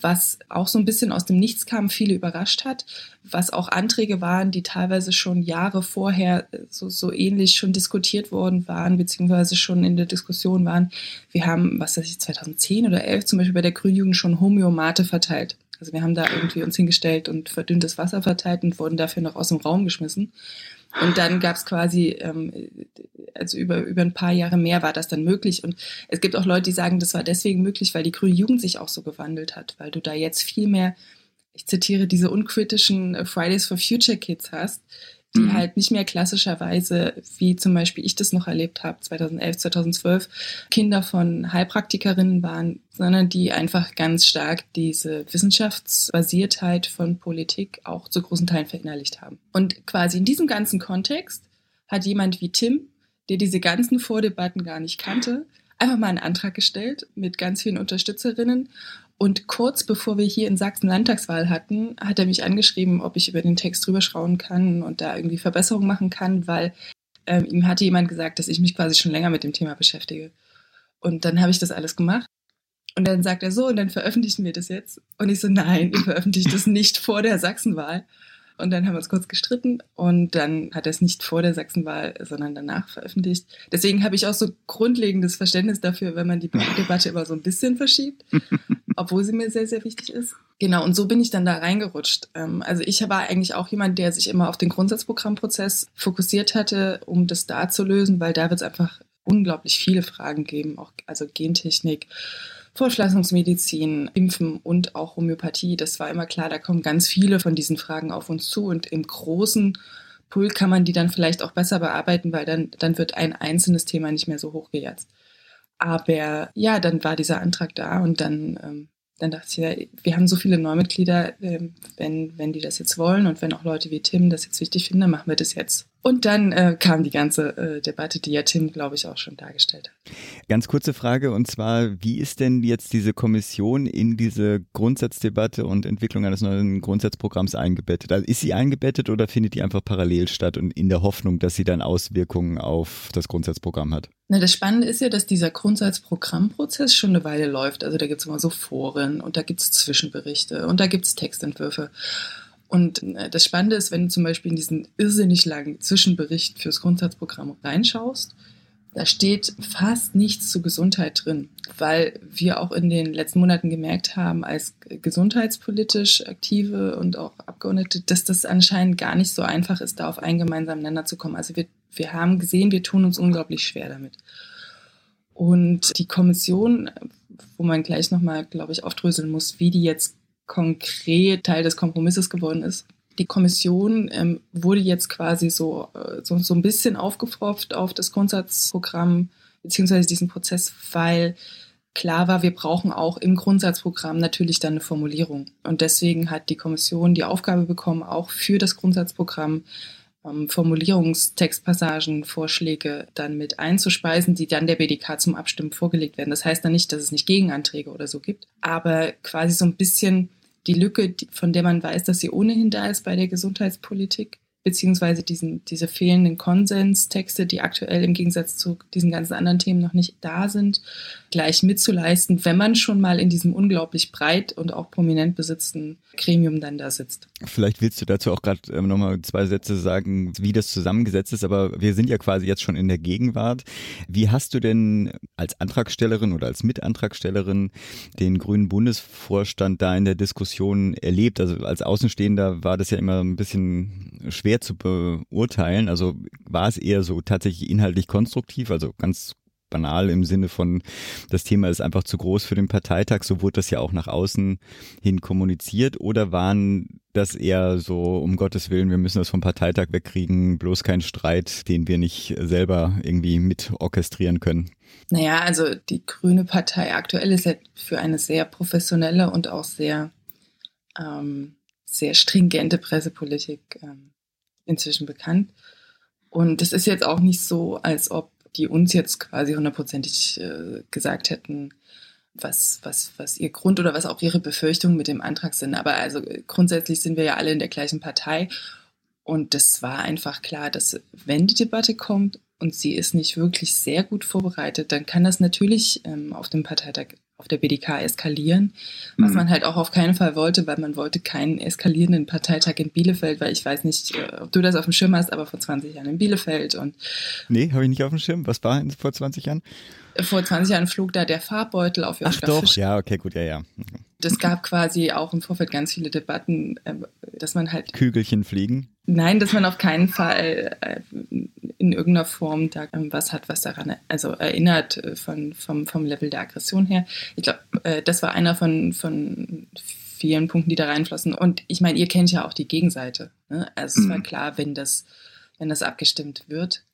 was auch so ein bisschen aus dem Nichts kam, viele überrascht hat, was auch Anträge waren, die teilweise schon Jahre vorher so, so ähnlich schon diskutiert worden waren, beziehungsweise schon in der Diskussion waren. Wir haben, was weiß ich, 2010 oder 11 zum Beispiel bei der Grünjugend schon Homöomate verteilt. Also wir haben da irgendwie uns hingestellt und verdünntes Wasser verteilt und wurden dafür noch aus dem Raum geschmissen. Und dann gab es quasi, ähm, also über, über ein paar Jahre mehr war das dann möglich. Und es gibt auch Leute, die sagen, das war deswegen möglich, weil die grüne Jugend sich auch so gewandelt hat, weil du da jetzt viel mehr, ich zitiere, diese unkritischen äh, Fridays for Future Kids hast, die mhm. halt nicht mehr klassischerweise, wie zum Beispiel ich das noch erlebt habe, 2011, 2012, Kinder von Heilpraktikerinnen waren, sondern die einfach ganz stark diese Wissenschaftsbasiertheit von Politik auch zu großen Teilen verinnerlicht haben. Und quasi in diesem ganzen Kontext hat jemand wie Tim, der diese ganzen Vordebatten gar nicht kannte, einfach mal einen Antrag gestellt mit ganz vielen Unterstützerinnen und kurz bevor wir hier in Sachsen Landtagswahl hatten, hat er mich angeschrieben, ob ich über den Text drüber schauen kann und da irgendwie Verbesserungen machen kann, weil ähm, ihm hatte jemand gesagt, dass ich mich quasi schon länger mit dem Thema beschäftige. Und dann habe ich das alles gemacht. Und dann sagt er so, und dann veröffentlichen wir das jetzt. Und ich so, nein, ihr veröffentlicht das nicht vor der Sachsenwahl. Und dann haben wir uns kurz gestritten und dann hat er es nicht vor der Sachsenwahl, sondern danach veröffentlicht. Deswegen habe ich auch so grundlegendes Verständnis dafür, wenn man die Debatte immer so ein bisschen verschiebt. obwohl sie mir sehr, sehr wichtig ist. Genau, und so bin ich dann da reingerutscht. Ähm, also ich war eigentlich auch jemand, der sich immer auf den Grundsatzprogrammprozess fokussiert hatte, um das da zu lösen, weil da wird es einfach unglaublich viele Fragen geben, auch also Gentechnik, Vorpflanzungsmedizin, Impfen und auch Homöopathie. Das war immer klar, da kommen ganz viele von diesen Fragen auf uns zu und im großen Pool kann man die dann vielleicht auch besser bearbeiten, weil dann, dann wird ein einzelnes Thema nicht mehr so hochgejatzt. Aber ja, dann war dieser Antrag da und dann ähm, dann dachte ich, ja, wir haben so viele Neumitglieder, ähm, wenn, wenn die das jetzt wollen und wenn auch Leute wie Tim das jetzt wichtig finden, dann machen wir das jetzt. Und dann äh, kam die ganze äh, Debatte, die ja Tim, glaube ich, auch schon dargestellt hat. Ganz kurze Frage und zwar, wie ist denn jetzt diese Kommission in diese Grundsatzdebatte und Entwicklung eines neuen Grundsatzprogramms eingebettet? Also ist sie eingebettet oder findet die einfach parallel statt und in der Hoffnung, dass sie dann Auswirkungen auf das Grundsatzprogramm hat? Na, das Spannende ist ja, dass dieser Grundsatzprogrammprozess schon eine Weile läuft. Also da gibt es immer so Foren und da gibt es Zwischenberichte und da gibt es Textentwürfe. Und äh, das Spannende ist, wenn du zum Beispiel in diesen irrsinnig langen Zwischenbericht fürs Grundsatzprogramm reinschaust, da steht fast nichts zu Gesundheit drin, weil wir auch in den letzten Monaten gemerkt haben, als gesundheitspolitisch Aktive und auch Abgeordnete, dass das anscheinend gar nicht so einfach ist, da auf einen gemeinsamen Nenner zu kommen. Also wir, wir haben gesehen, wir tun uns unglaublich schwer damit. Und die Kommission, wo man gleich nochmal, glaube ich, aufdröseln muss, wie die jetzt konkret Teil des Kompromisses geworden ist. Die Kommission ähm, wurde jetzt quasi so, äh, so, so ein bisschen aufgepfropft auf das Grundsatzprogramm beziehungsweise diesen Prozess, weil klar war, wir brauchen auch im Grundsatzprogramm natürlich dann eine Formulierung. Und deswegen hat die Kommission die Aufgabe bekommen, auch für das Grundsatzprogramm ähm, Formulierungstextpassagen, Vorschläge dann mit einzuspeisen, die dann der BDK zum Abstimmen vorgelegt werden. Das heißt dann nicht, dass es nicht Gegenanträge oder so gibt, aber quasi so ein bisschen die Lücke, von der man weiß, dass sie ohnehin da ist bei der Gesundheitspolitik, beziehungsweise diesen, diese fehlenden Konsenstexte, die aktuell im Gegensatz zu diesen ganzen anderen Themen noch nicht da sind, gleich mitzuleisten, wenn man schon mal in diesem unglaublich breit und auch prominent besitzten Gremium dann da sitzt. Vielleicht willst du dazu auch gerade ähm, nochmal zwei Sätze sagen, wie das zusammengesetzt ist, aber wir sind ja quasi jetzt schon in der Gegenwart. Wie hast du denn als Antragstellerin oder als Mitantragstellerin den grünen Bundesvorstand da in der Diskussion erlebt? Also als Außenstehender war das ja immer ein bisschen schwer zu beurteilen. Also war es eher so tatsächlich inhaltlich konstruktiv, also ganz banal im Sinne von, das Thema ist einfach zu groß für den Parteitag, so wurde das ja auch nach außen hin kommuniziert, oder waren das eher so, um Gottes Willen, wir müssen das vom Parteitag wegkriegen, bloß kein Streit, den wir nicht selber irgendwie mit orchestrieren können? Naja, also die Grüne Partei aktuell ist ja für eine sehr professionelle und auch sehr, ähm, sehr stringente Pressepolitik ähm, inzwischen bekannt. Und es ist jetzt auch nicht so, als ob die uns jetzt quasi hundertprozentig äh, gesagt hätten, was, was, was ihr Grund oder was auch ihre Befürchtungen mit dem Antrag sind. Aber also grundsätzlich sind wir ja alle in der gleichen Partei. Und das war einfach klar, dass wenn die Debatte kommt und sie ist nicht wirklich sehr gut vorbereitet, dann kann das natürlich ähm, auf dem Parteitag auf der BDK eskalieren, was mhm. man halt auch auf keinen Fall wollte, weil man wollte keinen eskalierenden Parteitag in Bielefeld, weil ich weiß nicht, äh, ob du das auf dem Schirm hast, aber vor 20 Jahren in Bielefeld und Nee, habe ich nicht auf dem Schirm. Was war vor 20 Jahren? Vor 20 Jahren flog da der Farbbeutel auf Ach doch, Fisch. ja, okay, gut, ja, ja. Das gab quasi auch im Vorfeld ganz viele Debatten, äh, dass man halt Kügelchen fliegen. Nein, dass man auf keinen Fall äh, in irgendeiner Form da ähm, was hat, was daran also erinnert äh, von, vom, vom Level der Aggression her. Ich glaube, äh, das war einer von, von vielen Punkten, die da reinflossen. Und ich meine, ihr kennt ja auch die Gegenseite. Ne? Also es war mhm. klar, wenn das, wenn das abgestimmt wird,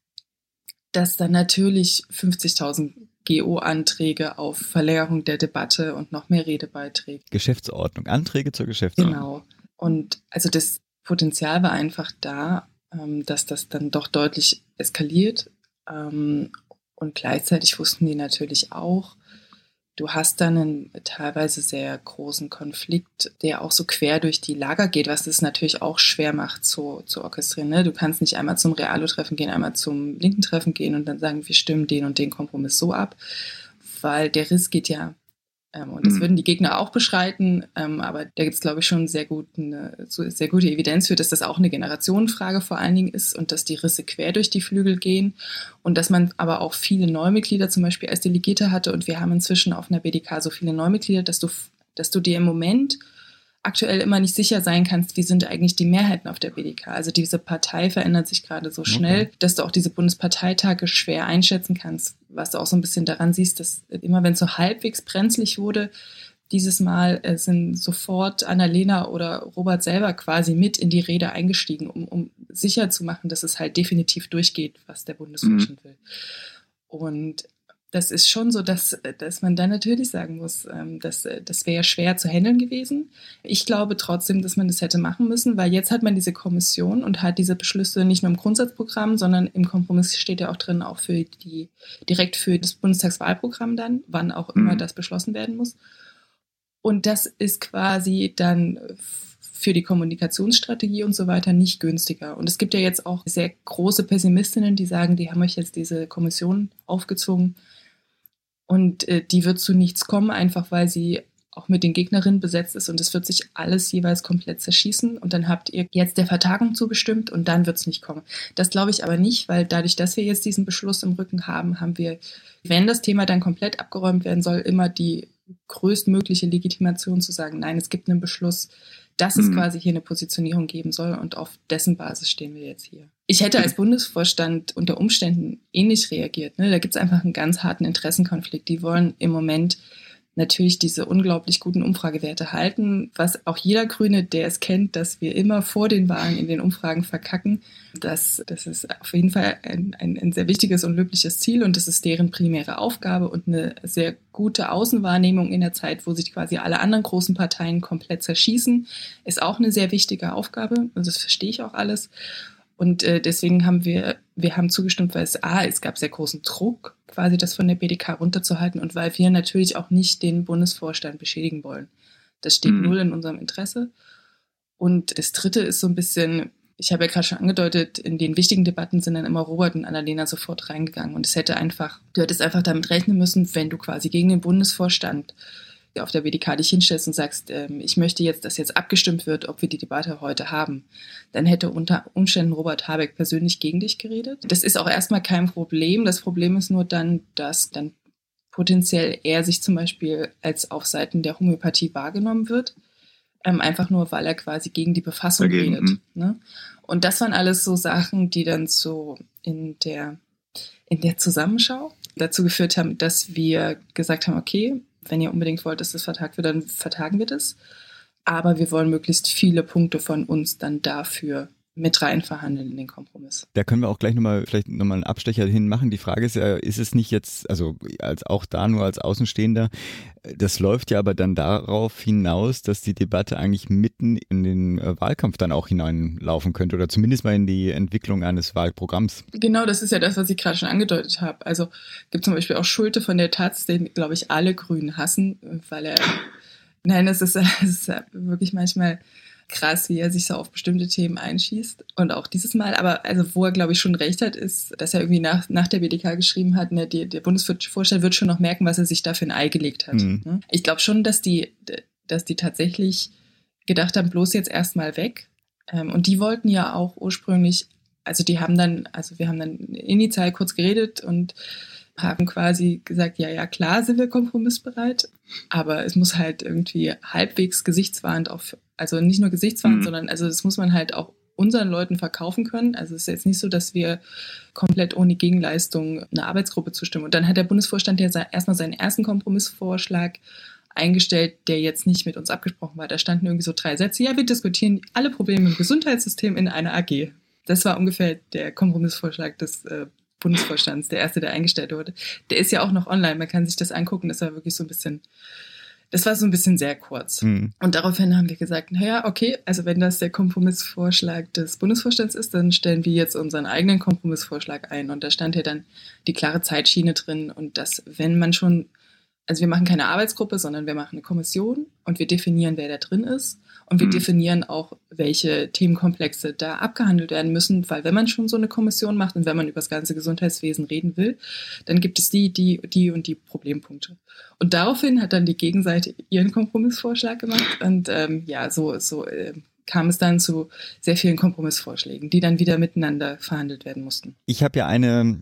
dass dann natürlich 50.000 GO-Anträge auf Verlängerung der Debatte und noch mehr Redebeiträge. Geschäftsordnung, Anträge zur Geschäftsordnung. Genau. Und also das Potenzial war einfach da, ähm, dass das dann doch deutlich eskaliert. Ähm, und gleichzeitig wussten die natürlich auch, du hast dann einen teilweise sehr großen Konflikt, der auch so quer durch die Lager geht, was es natürlich auch schwer macht zu, zu orchestrieren. Ne? Du kannst nicht einmal zum Realo-Treffen gehen, einmal zum linken Treffen gehen und dann sagen, wir stimmen den und den Kompromiss so ab, weil der Riss geht ja und das mhm. würden die Gegner auch beschreiten, ähm, aber da gibt es, glaube ich, schon sehr, gut eine, sehr gute Evidenz für, dass das auch eine Generationenfrage vor allen Dingen ist und dass die Risse quer durch die Flügel gehen. Und dass man aber auch viele Neumitglieder zum Beispiel als Delegierte hatte. Und wir haben inzwischen auf einer BDK so viele Neumitglieder, dass du dass du dir im Moment aktuell immer nicht sicher sein kannst, wie sind eigentlich die Mehrheiten auf der BDK. Also diese Partei verändert sich gerade so schnell, okay. dass du auch diese Bundesparteitage schwer einschätzen kannst, was du auch so ein bisschen daran siehst, dass immer wenn es so halbwegs brenzlig wurde, dieses Mal äh, sind sofort Annalena oder Robert selber quasi mit in die Rede eingestiegen, um, um sicher zu machen, dass es halt definitiv durchgeht, was der Bundesvorstand mhm. will. Und das ist schon so, dass, dass man dann natürlich sagen muss, ähm, dass, das wäre schwer zu handeln gewesen. Ich glaube trotzdem, dass man das hätte machen müssen, weil jetzt hat man diese Kommission und hat diese Beschlüsse nicht nur im Grundsatzprogramm, sondern im Kompromiss steht ja auch drin, auch für die, direkt für das Bundestagswahlprogramm dann, wann auch immer mhm. das beschlossen werden muss. Und das ist quasi dann für die Kommunikationsstrategie und so weiter nicht günstiger. Und es gibt ja jetzt auch sehr große Pessimistinnen, die sagen, die haben euch jetzt diese Kommission aufgezwungen und äh, die wird zu nichts kommen, einfach weil sie auch mit den Gegnerinnen besetzt ist und es wird sich alles jeweils komplett zerschießen und dann habt ihr jetzt der Vertagung zugestimmt und dann wird es nicht kommen. Das glaube ich aber nicht, weil dadurch, dass wir jetzt diesen Beschluss im Rücken haben, haben wir, wenn das Thema dann komplett abgeräumt werden soll, immer die größtmögliche Legitimation zu sagen, nein, es gibt einen Beschluss, dass es mhm. quasi hier eine Positionierung geben soll und auf dessen Basis stehen wir jetzt hier. Ich hätte als Bundesvorstand unter Umständen ähnlich reagiert. Ne? Da gibt es einfach einen ganz harten Interessenkonflikt. Die wollen im Moment natürlich diese unglaublich guten Umfragewerte halten, was auch jeder Grüne, der es kennt, dass wir immer vor den Wahlen in den Umfragen verkacken. Das, das ist auf jeden Fall ein, ein, ein sehr wichtiges und löbliches Ziel und das ist deren primäre Aufgabe und eine sehr gute Außenwahrnehmung in der Zeit, wo sich quasi alle anderen großen Parteien komplett zerschießen, ist auch eine sehr wichtige Aufgabe. Also das verstehe ich auch alles. Und äh, deswegen haben wir, wir haben zugestimmt, weil es, A, es gab sehr großen Druck, quasi das von der BDK runterzuhalten und weil wir natürlich auch nicht den Bundesvorstand beschädigen wollen. Das steht mhm. null in unserem Interesse. Und das dritte ist so ein bisschen, ich habe ja gerade schon angedeutet, in den wichtigen Debatten sind dann immer Robert und Annalena sofort reingegangen. Und es hätte einfach, du hättest einfach damit rechnen müssen, wenn du quasi gegen den Bundesvorstand auf der BDK dich hinstellst und sagst, ähm, ich möchte jetzt, dass jetzt abgestimmt wird, ob wir die Debatte heute haben, dann hätte unter Umständen Robert Habeck persönlich gegen dich geredet. Das ist auch erstmal kein Problem. Das Problem ist nur dann, dass dann potenziell er sich zum Beispiel als auf Seiten der Homöopathie wahrgenommen wird. Ähm, einfach nur, weil er quasi gegen die Befassung Dagegen, redet. Hm. Ne? Und das waren alles so Sachen, die dann so in der, in der Zusammenschau dazu geführt haben, dass wir gesagt haben, okay, wenn ihr unbedingt wollt, dass das vertagt wird, dann vertagen wir das. Aber wir wollen möglichst viele Punkte von uns dann dafür mit rein verhandeln in den Kompromiss. Da können wir auch gleich nochmal, vielleicht nochmal einen Abstecher hin machen. Die Frage ist ja, ist es nicht jetzt, also als auch da nur als Außenstehender, das läuft ja aber dann darauf hinaus, dass die Debatte eigentlich mitten in den äh, Wahlkampf dann auch hineinlaufen könnte oder zumindest mal in die Entwicklung eines Wahlprogramms. Genau, das ist ja das, was ich gerade schon angedeutet habe. Also gibt zum Beispiel auch Schulte von der Taz, den, glaube ich, alle Grünen hassen, weil er, nein, es ist, es ist wirklich manchmal krass, wie er sich so auf bestimmte Themen einschießt. Und auch dieses Mal, aber also wo er, glaube ich, schon recht hat, ist, dass er irgendwie nach, nach der BDK geschrieben hat, ne, die, der Bundesvorstand wird schon noch merken, was er sich da für ein Ei gelegt hat. Mhm. Ne? Ich glaube schon, dass die, dass die tatsächlich gedacht haben, bloß jetzt erstmal weg. Ähm, und die wollten ja auch ursprünglich, also die haben dann, also wir haben dann initial kurz geredet und haben quasi gesagt, ja, ja, klar sind wir kompromissbereit, aber es muss halt irgendwie halbwegs gesichtswahrend auf, also nicht nur gesichtswahrend, mhm. sondern also das muss man halt auch unseren Leuten verkaufen können. Also es ist jetzt nicht so, dass wir komplett ohne Gegenleistung eine Arbeitsgruppe zustimmen. Und dann hat der Bundesvorstand ja erstmal seinen ersten Kompromissvorschlag eingestellt, der jetzt nicht mit uns abgesprochen war. Da standen irgendwie so drei Sätze. Ja, wir diskutieren alle Probleme im Gesundheitssystem in einer AG. Das war ungefähr der Kompromissvorschlag des äh, Bundesvorstands, der erste, der eingestellt wurde. Der ist ja auch noch online, man kann sich das angucken. Das war wirklich so ein bisschen, das war so ein bisschen sehr kurz. Mhm. Und daraufhin haben wir gesagt, naja, okay, also wenn das der Kompromissvorschlag des Bundesvorstands ist, dann stellen wir jetzt unseren eigenen Kompromissvorschlag ein. Und da stand ja dann die klare Zeitschiene drin und dass, wenn man schon also wir machen keine Arbeitsgruppe, sondern wir machen eine Kommission und wir definieren, wer da drin ist. Und wir mhm. definieren auch, welche Themenkomplexe da abgehandelt werden müssen, weil wenn man schon so eine Kommission macht und wenn man über das ganze Gesundheitswesen reden will, dann gibt es die, die, die und die Problempunkte. Und daraufhin hat dann die Gegenseite ihren Kompromissvorschlag gemacht und ähm, ja, so, so äh, kam es dann zu sehr vielen Kompromissvorschlägen, die dann wieder miteinander verhandelt werden mussten. Ich habe ja eine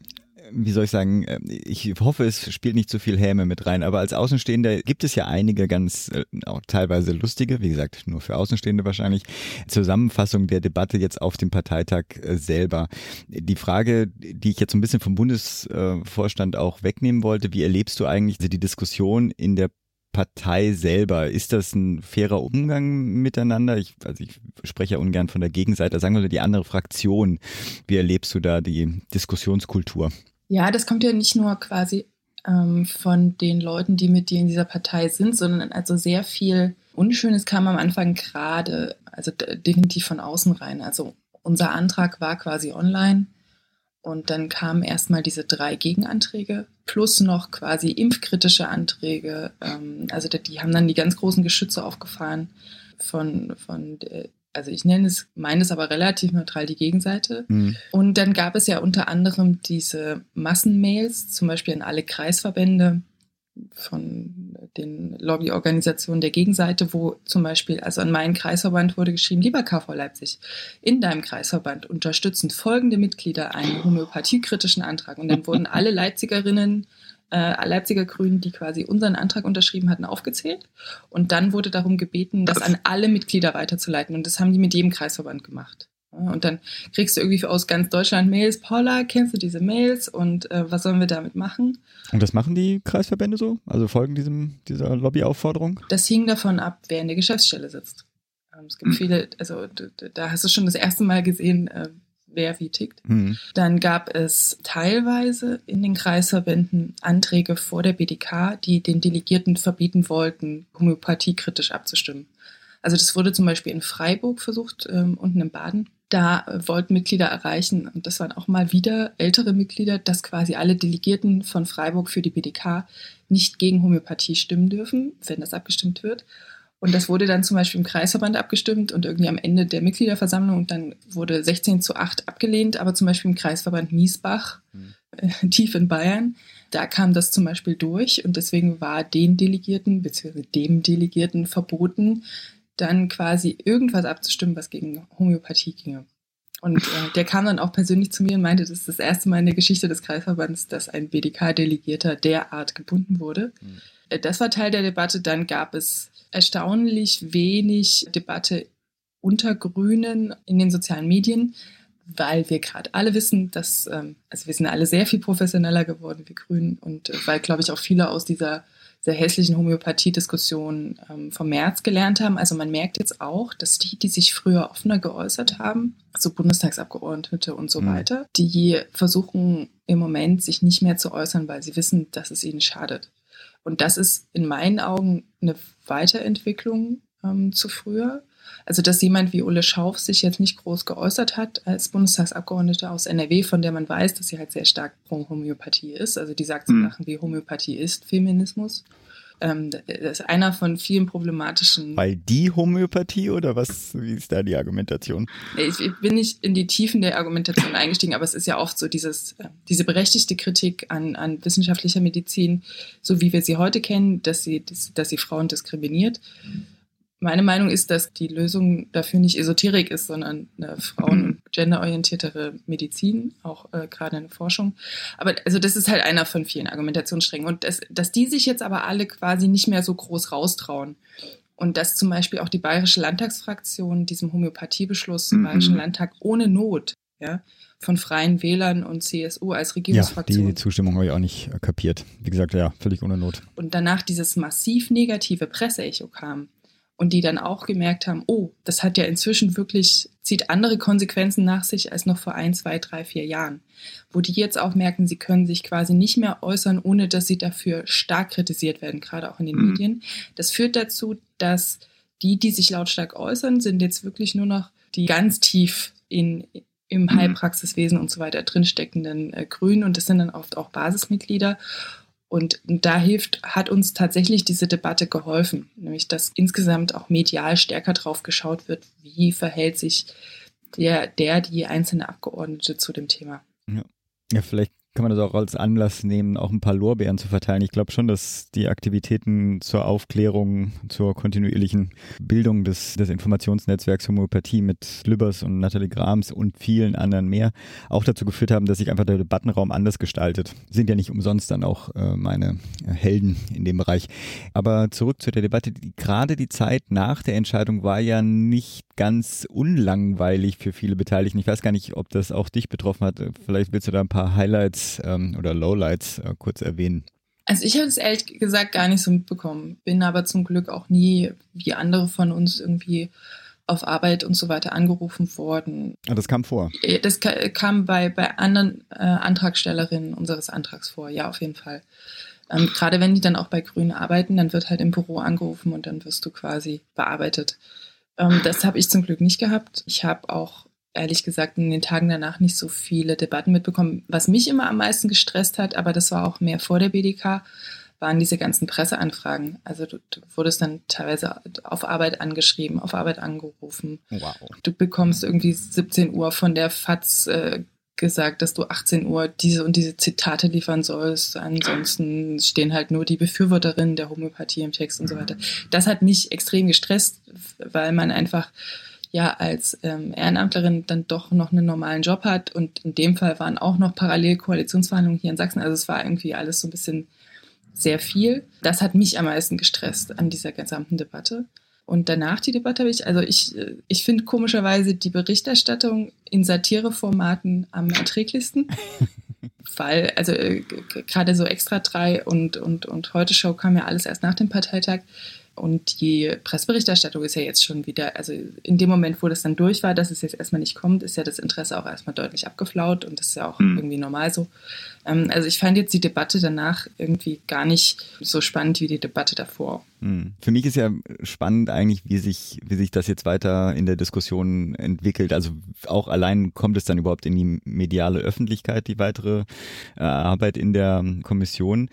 wie soll ich sagen, äh, ich hoffe, es spielt nicht zu viel Häme mit rein, aber als Außenstehender gibt es ja einige ganz, äh, auch teilweise lustige, wie gesagt, nur für Außenstehende wahrscheinlich, Zusammenfassung der Debatte jetzt auf dem Parteitag äh, selber. Die Frage, die ich jetzt so ein bisschen vom Bundesvorstand auch wegnehmen wollte, wie erlebst du eigentlich die Diskussion in der Partei selber, ist das ein fairer Umgang miteinander? Ich, also ich spreche ja ungern von der Gegenseite, sagen wir mal die andere Fraktion. Wie erlebst du da die Diskussionskultur? Ja, das kommt ja nicht nur quasi ähm, von den Leuten, die mit dir in dieser Partei sind, sondern also sehr viel Unschönes kam am Anfang gerade, also definitiv von außen rein. Also unser Antrag war quasi online und dann kamen erstmal diese drei Gegenanträge plus noch quasi impfkritische Anträge. Ähm, also die haben dann die ganz großen Geschütze aufgefahren von, von also ich nenne es, meine es aber relativ neutral die Gegenseite. Mhm. Und dann gab es ja unter anderem diese Massenmails, zum Beispiel an alle Kreisverbände, von den Lobbyorganisationen der Gegenseite, wo zum Beispiel, also an meinen Kreisverband wurde geschrieben, lieber KV Leipzig, in deinem Kreisverband unterstützen folgende Mitglieder einen homöopathiekritischen Antrag. Und dann wurden alle Leipzigerinnen, äh, Leipziger Grünen, die quasi unseren Antrag unterschrieben hatten, aufgezählt. Und dann wurde darum gebeten, das an alle Mitglieder weiterzuleiten. Und das haben die mit jedem Kreisverband gemacht. Und dann kriegst du irgendwie aus ganz Deutschland Mails, Paula, kennst du diese Mails und äh, was sollen wir damit machen? Und das machen die Kreisverbände so? Also folgen diesem, dieser Lobbyaufforderung? Das hing davon ab, wer in der Geschäftsstelle sitzt. Ähm, es gibt viele, also da hast du schon das erste Mal gesehen, wer wie tickt. Mhm. Dann gab es teilweise in den Kreisverbänden Anträge vor der BDK, die den Delegierten verbieten wollten, homöopathiekritisch abzustimmen. Also das wurde zum Beispiel in Freiburg versucht, ähm, unten im Baden da äh, wollten Mitglieder erreichen, und das waren auch mal wieder ältere Mitglieder, dass quasi alle Delegierten von Freiburg für die BDK nicht gegen Homöopathie stimmen dürfen, wenn das abgestimmt wird. Und das wurde dann zum Beispiel im Kreisverband abgestimmt und irgendwie am Ende der Mitgliederversammlung und dann wurde 16 zu 8 abgelehnt, aber zum Beispiel im Kreisverband Miesbach, mhm. äh, tief in Bayern, da kam das zum Beispiel durch und deswegen war den Delegierten bzw. dem Delegierten verboten, dann quasi irgendwas abzustimmen, was gegen Homöopathie ginge. Und äh, der kam dann auch persönlich zu mir und meinte, das ist das erste Mal in der Geschichte des Kreisverbands, dass ein BDK-Delegierter derart gebunden wurde. Mhm. Das war Teil der Debatte. Dann gab es erstaunlich wenig Debatte unter Grünen in den sozialen Medien, weil wir gerade alle wissen, dass, ähm, also wir sind alle sehr viel professioneller geworden, wie Grünen, und äh, weil, glaube ich, auch viele aus dieser sehr hässlichen Homöopathie-Diskussion ähm, vom März gelernt haben. Also man merkt jetzt auch, dass die, die sich früher offener geäußert haben, so Bundestagsabgeordnete und so mhm. weiter, die versuchen im Moment sich nicht mehr zu äußern, weil sie wissen, dass es ihnen schadet. Und das ist in meinen Augen eine Weiterentwicklung ähm, zu früher. Also, dass jemand wie Ulle Schauf sich jetzt nicht groß geäußert hat als Bundestagsabgeordnete aus NRW, von der man weiß, dass sie halt sehr stark pro Homöopathie ist. Also, die sagt so mhm. Sachen wie Homöopathie ist Feminismus. Ähm, das ist einer von vielen problematischen. Weil die Homöopathie oder was, wie ist da die Argumentation? Ich, ich bin nicht in die Tiefen der Argumentation eingestiegen, aber es ist ja oft so dieses, äh, diese berechtigte Kritik an, an wissenschaftlicher Medizin, so wie wir sie heute kennen, dass sie, dass, dass sie Frauen diskriminiert. Meine Meinung ist, dass die Lösung dafür nicht Esoterik ist, sondern eine frauen- und genderorientiertere Medizin, auch äh, gerade in der Forschung. Aber also das ist halt einer von vielen Argumentationssträngen. Und das, dass die sich jetzt aber alle quasi nicht mehr so groß raustrauen. Und dass zum Beispiel auch die Bayerische Landtagsfraktion diesem Homöopathiebeschluss im mhm. Bayerischen Landtag ohne Not, ja, von Freien Wählern und CSU als Regierungsfraktion. Ja, die Zustimmung habe ich auch nicht kapiert. Wie gesagt, ja, völlig ohne Not. Und danach dieses massiv negative Presseecho kam, und die dann auch gemerkt haben, oh, das hat ja inzwischen wirklich, zieht andere Konsequenzen nach sich als noch vor ein, zwei, drei, vier Jahren. Wo die jetzt auch merken, sie können sich quasi nicht mehr äußern, ohne dass sie dafür stark kritisiert werden, gerade auch in den mhm. Medien. Das führt dazu, dass die, die sich lautstark äußern, sind jetzt wirklich nur noch die ganz tief in, im mhm. Heilpraxiswesen und so weiter drinsteckenden äh, Grünen und das sind dann oft auch Basismitglieder. Und da hilft, hat uns tatsächlich diese Debatte geholfen, nämlich dass insgesamt auch medial stärker drauf geschaut wird, wie verhält sich der, der, die einzelne Abgeordnete zu dem Thema. Ja, ja vielleicht kann man das auch als Anlass nehmen, auch ein paar Lorbeeren zu verteilen. Ich glaube schon, dass die Aktivitäten zur Aufklärung, zur kontinuierlichen Bildung des, des Informationsnetzwerks Homöopathie mit Lübbers und Nathalie Grams und vielen anderen mehr auch dazu geführt haben, dass sich einfach der Debattenraum anders gestaltet. Sind ja nicht umsonst dann auch äh, meine Helden in dem Bereich. Aber zurück zu der Debatte. Gerade die Zeit nach der Entscheidung war ja nicht ganz unlangweilig für viele Beteiligten. Ich weiß gar nicht, ob das auch dich betroffen hat. Vielleicht willst du da ein paar Highlights ähm, oder Lowlights äh, kurz erwähnen. Also ich habe es ehrlich gesagt gar nicht so mitbekommen, bin aber zum Glück auch nie wie andere von uns irgendwie auf Arbeit und so weiter angerufen worden. Ah, das kam vor. Das kam bei, bei anderen äh, Antragstellerinnen unseres Antrags vor, ja, auf jeden Fall. Ähm, Gerade wenn die dann auch bei Grünen arbeiten, dann wird halt im Büro angerufen und dann wirst du quasi bearbeitet. Ähm, das habe ich zum Glück nicht gehabt. Ich habe auch ehrlich gesagt in den Tagen danach nicht so viele Debatten mitbekommen. Was mich immer am meisten gestresst hat, aber das war auch mehr vor der BDK, waren diese ganzen Presseanfragen. Also du, du wurdest dann teilweise auf Arbeit angeschrieben, auf Arbeit angerufen. Wow. Du bekommst irgendwie 17 Uhr von der FAZ äh, gesagt, dass du 18 Uhr diese und diese Zitate liefern sollst. Ansonsten stehen halt nur die Befürworterinnen der Homöopathie im Text und so weiter. Das hat mich extrem gestresst, weil man einfach ja als ähm, Ehrenamtlerin dann doch noch einen normalen Job hat und in dem Fall waren auch noch parallel Koalitionsverhandlungen hier in Sachsen. Also es war irgendwie alles so ein bisschen sehr viel. Das hat mich am meisten gestresst an dieser gesamten Debatte. Und danach die Debatte habe ich, also ich, ich finde komischerweise die Berichterstattung in Satireformaten am erträglichsten. weil, also äh, gerade so Extra 3 und, und, und Heute Show kam ja alles erst nach dem Parteitag. Und die Presseberichterstattung ist ja jetzt schon wieder, also in dem Moment, wo das dann durch war, dass es jetzt erstmal nicht kommt, ist ja das Interesse auch erstmal deutlich abgeflaut und das ist ja auch mhm. irgendwie normal so. Ähm, also ich fand jetzt die Debatte danach irgendwie gar nicht so spannend wie die Debatte davor. Hm. Für mich ist ja spannend eigentlich, wie sich, wie sich das jetzt weiter in der Diskussion entwickelt. Also auch allein kommt es dann überhaupt in die mediale Öffentlichkeit, die weitere äh, Arbeit in der Kommission.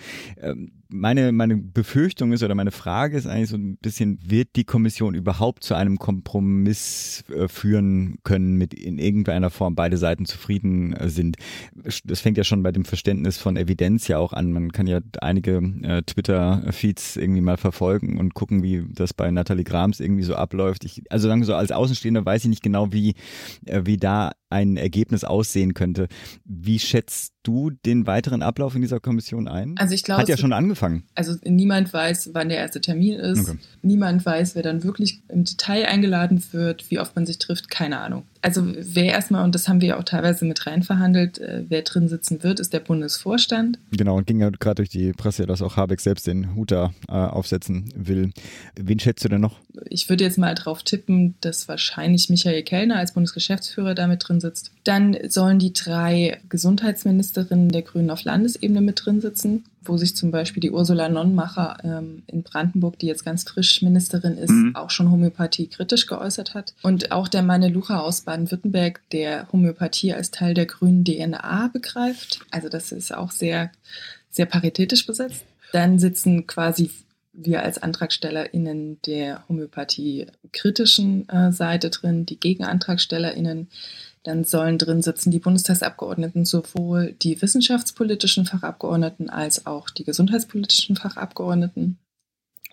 Meine, meine Befürchtung ist oder meine Frage ist eigentlich so ein bisschen, wird die Kommission überhaupt zu einem Kompromiss äh, führen können, mit in irgendeiner Form beide Seiten zufrieden äh, sind? Das fängt ja schon bei dem Verständnis von Evidenz ja auch an. Man kann ja einige äh, Twitter-Feeds irgendwie mal verfolgen und gucken, wie das bei Nathalie Grams irgendwie so abläuft. Ich, also sagen wir so, als Außenstehender weiß ich nicht genau, wie, äh, wie da ein Ergebnis aussehen könnte. Wie schätzt du den weiteren Ablauf in dieser Kommission ein? Also ich glaube, hat ja schon angefangen. Also niemand weiß, wann der erste Termin ist. Okay. Niemand weiß, wer dann wirklich im Detail eingeladen wird, wie oft man sich trifft, keine Ahnung. Also wer erstmal, und das haben wir auch teilweise mit rein verhandelt, äh, wer drin sitzen wird, ist der Bundesvorstand. Genau, und ging ja gerade durch die Presse, dass auch Habeck selbst den Hut da äh, aufsetzen will. Wen schätzt du denn noch? Ich würde jetzt mal drauf tippen, dass wahrscheinlich Michael Kellner als Bundesgeschäftsführer damit drin sitzt. Dann sollen die drei Gesundheitsministerinnen der Grünen auf Landesebene mit drin sitzen wo sich zum Beispiel die Ursula Nonnmacher ähm, in Brandenburg, die jetzt ganz frisch Ministerin ist, mhm. auch schon Homöopathie kritisch geäußert hat. Und auch der Manne Lucha aus Baden-Württemberg, der Homöopathie als Teil der grünen DNA begreift. Also das ist auch sehr, sehr paritätisch besetzt. Dann sitzen quasi wir als AntragstellerInnen der Homöopathie kritischen äh, Seite drin, die GegenantragstellerInnen dann sollen drin sitzen die Bundestagsabgeordneten, sowohl die wissenschaftspolitischen Fachabgeordneten als auch die gesundheitspolitischen Fachabgeordneten,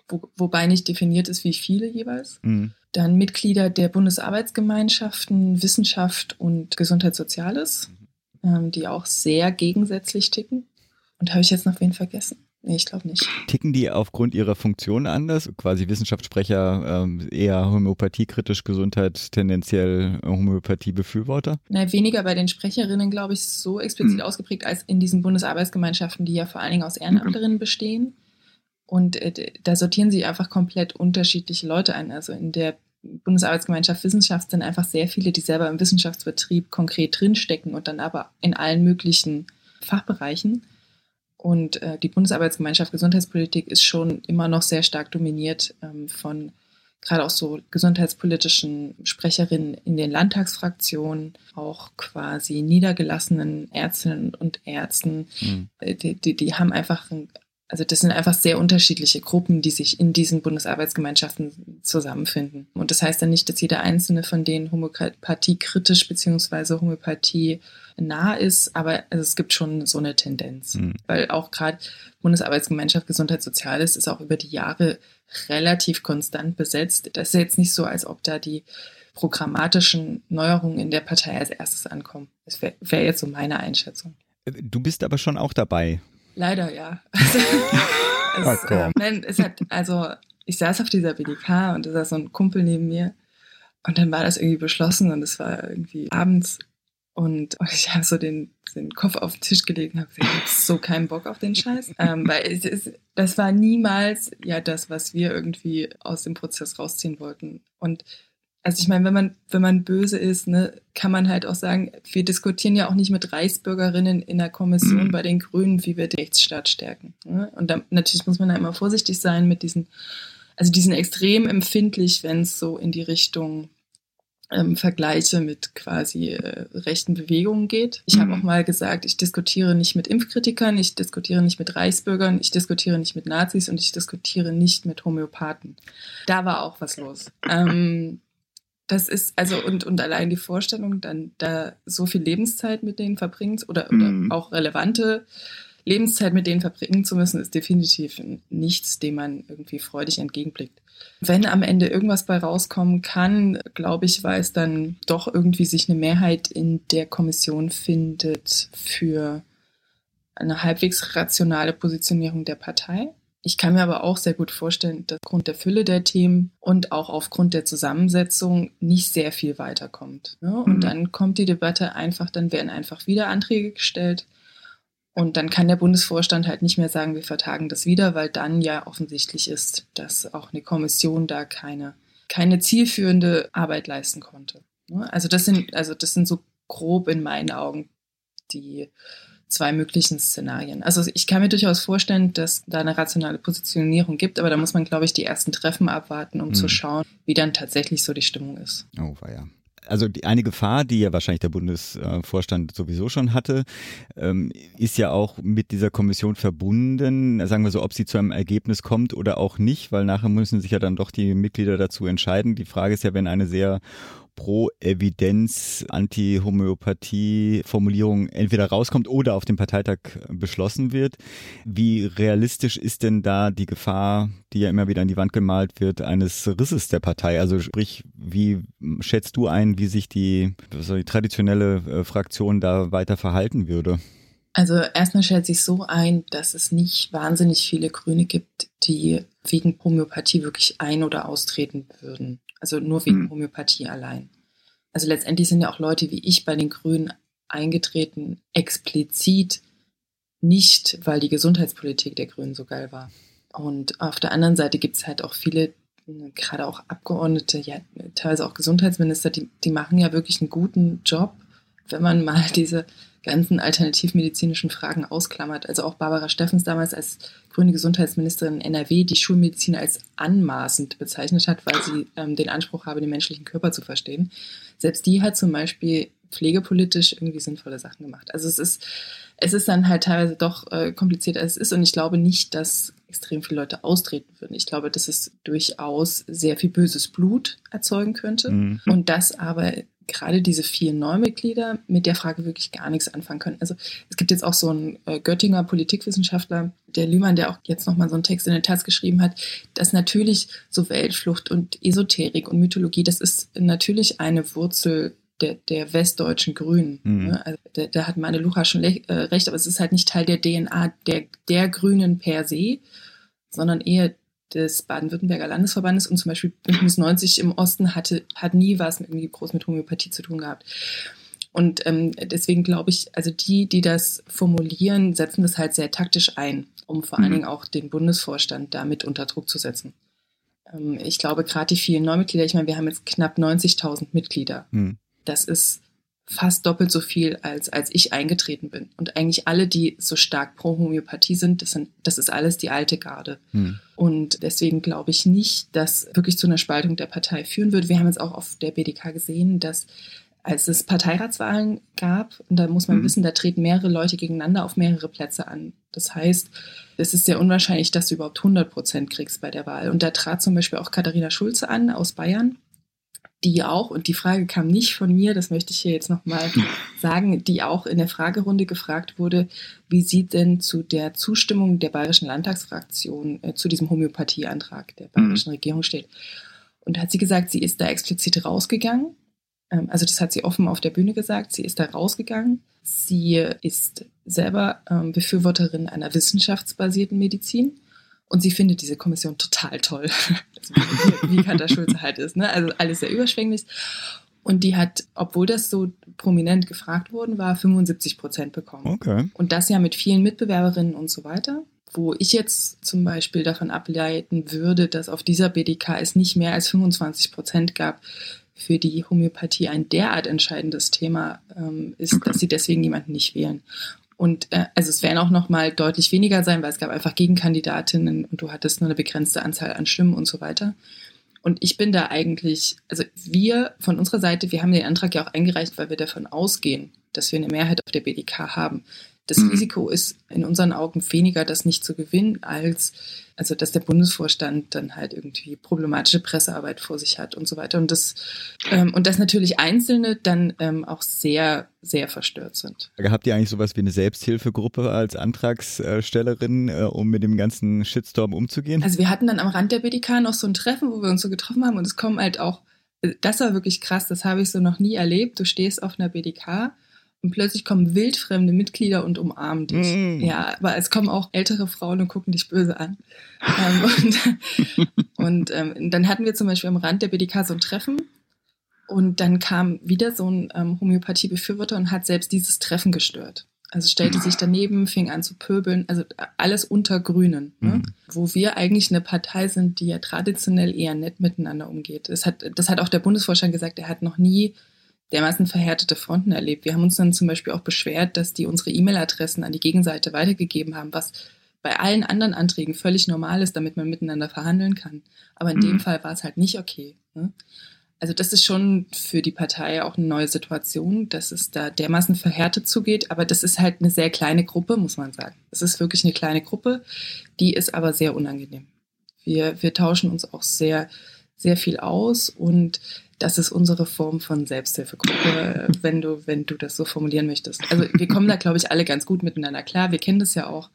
wo, wobei nicht definiert ist, wie viele jeweils. Mhm. Dann Mitglieder der Bundesarbeitsgemeinschaften, Wissenschaft und Gesundheitssoziales, ähm, die auch sehr gegensätzlich ticken. Und habe ich jetzt noch wen vergessen? Nee, ich glaube nicht. Ticken die aufgrund ihrer Funktion anders? Quasi Wissenschaftssprecher ähm, eher homöopathiekritisch, Gesundheit tendenziell Homöopathiebefürworter? Na, weniger bei den Sprecherinnen, glaube ich, so explizit mhm. ausgeprägt als in diesen Bundesarbeitsgemeinschaften, die ja vor allen Dingen aus Ehrenamtlerinnen bestehen. Und äh, da sortieren sie einfach komplett unterschiedliche Leute ein. Also in der Bundesarbeitsgemeinschaft Wissenschaft sind einfach sehr viele, die selber im Wissenschaftsbetrieb konkret drinstecken und dann aber in allen möglichen Fachbereichen. Und äh, die Bundesarbeitsgemeinschaft Gesundheitspolitik ist schon immer noch sehr stark dominiert ähm, von gerade auch so gesundheitspolitischen Sprecherinnen in den Landtagsfraktionen, auch quasi niedergelassenen Ärztinnen und Ärzten. Mhm. Die, die, die haben einfach, also das sind einfach sehr unterschiedliche Gruppen, die sich in diesen Bundesarbeitsgemeinschaften zusammenfinden. Und das heißt dann nicht, dass jeder einzelne von denen Homöopathie kritisch beziehungsweise Homöopathie nah ist, aber also es gibt schon so eine Tendenz. Mhm. Weil auch gerade Bundesarbeitsgemeinschaft Gesundheit Soziales ist auch über die Jahre relativ konstant besetzt. Das ist jetzt nicht so, als ob da die programmatischen Neuerungen in der Partei als erstes ankommen. Das wäre wär jetzt so meine Einschätzung. Du bist aber schon auch dabei. Leider ja. Also, es, Ach, komm. äh, nein, es hat, also ich saß auf dieser BDK und da saß so ein Kumpel neben mir und dann war das irgendwie beschlossen und es war irgendwie abends und, und ich habe so den, den Kopf auf den Tisch gelegt und habe gesagt, ich hab so keinen Bock auf den Scheiß. Ähm, weil es ist, das war niemals ja das, was wir irgendwie aus dem Prozess rausziehen wollten. Und also ich meine, wenn man, wenn man böse ist, ne, kann man halt auch sagen, wir diskutieren ja auch nicht mit Reichsbürgerinnen in der Kommission bei den Grünen, wie wir den Rechtsstaat stärken. Ne? Und dann, natürlich muss man da immer vorsichtig sein mit diesen, also die sind extrem empfindlich, wenn es so in die Richtung ähm, Vergleiche mit quasi äh, rechten Bewegungen geht. Ich habe Mhm. auch mal gesagt, ich diskutiere nicht mit Impfkritikern, ich diskutiere nicht mit Reichsbürgern, ich diskutiere nicht mit Nazis und ich diskutiere nicht mit Homöopathen. Da war auch was los. Ähm, das ist, also, und, und allein die Vorstellung, dann da so viel Lebenszeit mit denen verbringen oder, oder Mhm. auch relevante Lebenszeit mit denen verbringen zu müssen, ist definitiv nichts, dem man irgendwie freudig entgegenblickt. Wenn am Ende irgendwas bei rauskommen kann, glaube ich, weil es dann doch irgendwie sich eine Mehrheit in der Kommission findet für eine halbwegs rationale Positionierung der Partei. Ich kann mir aber auch sehr gut vorstellen, dass aufgrund der Fülle der Themen und auch aufgrund der Zusammensetzung nicht sehr viel weiterkommt. Ne? Und Mhm. dann kommt die Debatte einfach, dann werden einfach wieder Anträge gestellt. Und dann kann der Bundesvorstand halt nicht mehr sagen, wir vertagen das wieder, weil dann ja offensichtlich ist, dass auch eine Kommission da keine, keine zielführende Arbeit leisten konnte. Ne? Also das sind, also das sind so grob in meinen Augen die zwei möglichen Szenarien. Also ich kann mir durchaus vorstellen, dass da eine rationale Positionierung gibt, aber da muss man, glaube ich, die ersten Treffen abwarten, um Mhm. zu schauen, wie dann tatsächlich so die Stimmung ist. Oh, war ja. Also die, eine Gefahr, die ja wahrscheinlich der Bundesvorstand sowieso schon hatte, ähm, ist ja auch mit dieser Kommission verbunden, sagen wir so, ob sie zu einem Ergebnis kommt oder auch nicht, weil nachher müssen sich ja dann doch die Mitglieder dazu entscheiden. Die Frage ist ja, wenn eine sehr Pro-Evidenz, Anti-Homöopathie-Formulierung entweder rauskommt oder auf dem Parteitag beschlossen wird. Wie realistisch ist denn da die Gefahr, die ja immer wieder an die Wand gemalt wird, eines Risses der Partei? Also sprich, wie schätzt du ein, wie sich die, also die traditionelle äh, Fraktion da weiter verhalten würde? Also erstmal stellt sich so ein, dass es nicht wahnsinnig viele Grüne gibt, die wegen Homöopathie wirklich ein- oder austreten würden. Also nur wegen Hm. Homöopathie allein. Also letztendlich sind ja auch Leute wie ich bei den Grünen eingetreten, explizit nicht, weil die Gesundheitspolitik der Grünen so geil war. Und auf der anderen Seite gibt es halt auch viele, äh, gerade auch Abgeordnete, ja, teilweise auch Gesundheitsminister, die, die machen ja wirklich einen guten Job, wenn man mal diese ganzen alternativmedizinischen Fragen ausklammert. Also auch Barbara Steffens damals als grüne Gesundheitsministerin in NRW die Schulmedizin als anmaßend bezeichnet hat, weil sie ähm, den Anspruch habe, den menschlichen Körper zu verstehen. Selbst die hat zum Beispiel pflegepolitisch irgendwie sinnvolle Sachen gemacht. Also es ist, es ist dann halt teilweise doch äh, komplizierter als es ist und ich glaube nicht, dass extrem viele Leute austreten würden. Ich glaube, dass es durchaus sehr viel böses Blut erzeugen könnte Mhm. und dass aber gerade diese vielen Neumitglieder mit der Frage wirklich gar nichts anfangen können. Also es gibt jetzt auch so einen äh, Göttinger Politikwissenschaftler, der Lühmann, der auch jetzt nochmal so einen Text in der Taz geschrieben hat, dass natürlich so Weltflucht und Esoterik und Mythologie, das ist natürlich eine Wurzel der, der westdeutschen Grünen. Mhm. Ne? Also da, da hat meine Lucha schon äh, recht, aber es ist halt nicht Teil der DNA der, der Grünen per se, sondern eher des Baden-Württemberger Landesverbandes und zum Beispiel Bündnis 90 im Osten hatte, hat nie was mit, irgendwie groß mit Homöopathie zu tun gehabt. Und ähm, deswegen glaube ich, also die, die das formulieren, setzen das halt sehr taktisch ein, um vor allen Mhm. Dingen auch den Bundesvorstand damit unter Druck zu setzen. Ähm, ich glaube, gerade die vielen Neumitglieder, ich meine, wir haben jetzt knapp 90.000 Mitglieder. Mhm. Das ist fast doppelt so viel, als, als ich eingetreten bin. Und eigentlich alle, die so stark pro Homöopathie sind, das, sind, das ist alles die alte Garde. Mhm. Und deswegen glaube ich nicht, dass wirklich zu einer Spaltung der Partei führen wird. Wir haben jetzt auch auf der BDK gesehen, dass als es Parteiratswahlen gab, und da muss man Mhm. wissen, da treten mehrere Leute gegeneinander auf mehrere Plätze an. Das heißt, es ist sehr unwahrscheinlich, dass du überhaupt 100 Prozent kriegst bei der Wahl. Und da trat zum Beispiel auch Katharina Schulze an aus Bayern, die auch, und die Frage kam nicht von mir, das möchte ich hier jetzt nochmal sagen, die auch in der Fragerunde gefragt wurde, wie sie denn zu der Zustimmung der Bayerischen Landtagsfraktion äh, zu diesem Homöopathieantrag der bayerischen mhm. Regierung steht. Und da hat sie gesagt, sie ist da explizit rausgegangen. Ähm, also das hat sie offen auf der Bühne gesagt. Sie ist da rausgegangen. Sie ist selber ähm, Befürworterin einer wissenschaftsbasierten Medizin und sie findet diese Kommission total toll. wie, wie Katha Schulze halt ist. Ne? Also alles sehr überschwänglich. Und die hat, obwohl das so prominent gefragt worden war, 75 Prozent bekommen. Okay. Und das ja mit vielen Mitbewerberinnen und so weiter. Wo ich jetzt zum Beispiel davon ableiten würde, dass auf dieser BDK es nicht mehr als 25 Prozent gab, für die Homöopathie ein derart entscheidendes Thema ähm, ist, okay. dass sie deswegen niemanden nicht wählen. Und äh, also es werden auch noch mal deutlich weniger sein, weil es gab einfach Gegenkandidatinnen und du hattest nur eine begrenzte Anzahl an Stimmen und so weiter. Und ich bin da eigentlich, also wir von unserer Seite, wir haben den Antrag ja auch eingereicht, weil wir davon ausgehen, dass wir eine Mehrheit auf der BDK haben. Das mhm. Risiko ist in unseren Augen weniger, das nicht zu gewinnen, als also dass der Bundesvorstand dann halt irgendwie problematische Pressearbeit vor sich hat und so weiter. Und das ähm, und dass natürlich Einzelne dann ähm, auch sehr, sehr verstört sind. Habt ihr eigentlich sowas wie eine Selbsthilfegruppe als Antragstellerin, äh, um mit dem ganzen Shitstorm umzugehen? Also wir hatten dann am Rand der BDK noch so ein Treffen, wo wir uns so getroffen haben und es kommen halt auch, das war wirklich krass, das habe ich so noch nie erlebt. Du stehst auf einer BDK und plötzlich kommen wildfremde Mitglieder und umarmen dich. Mm. Ja, aber es kommen auch ältere Frauen und gucken dich böse an. ähm, und, und ähm, dann hatten wir zum Beispiel am Rand der BDK so ein Treffen und dann kam wieder so ein ähm, Homöopathie-Befürworter und hat selbst dieses Treffen gestört. Also stellte sich daneben, fing an zu pöbeln, also alles unter Grünen, ne? Mhm. wo wir eigentlich eine Partei sind, die ja traditionell eher nett miteinander umgeht. Das hat, das hat auch der Bundesvorstand gesagt, er hat noch nie dermaßen verhärtete Fronten erlebt. Wir haben uns dann zum Beispiel auch beschwert, dass die unsere E-Mail-Adressen an die Gegenseite weitergegeben haben, was bei allen anderen Anträgen völlig normal ist, damit man miteinander verhandeln kann. Aber in mhm. dem Fall war es halt nicht okay. Ne? Also das ist schon für die Partei auch eine neue Situation, dass es da dermaßen verhärtet zugeht. Aber das ist halt eine sehr kleine Gruppe, muss man sagen. Es ist wirklich eine kleine Gruppe, die ist aber sehr unangenehm. Wir, wir tauschen uns auch sehr, sehr viel aus und das ist unsere Form von Selbsthilfegruppe, wenn du, wenn du das so formulieren möchtest. Also wir kommen da, glaube ich, alle ganz gut miteinander klar. Wir kennen das ja auch.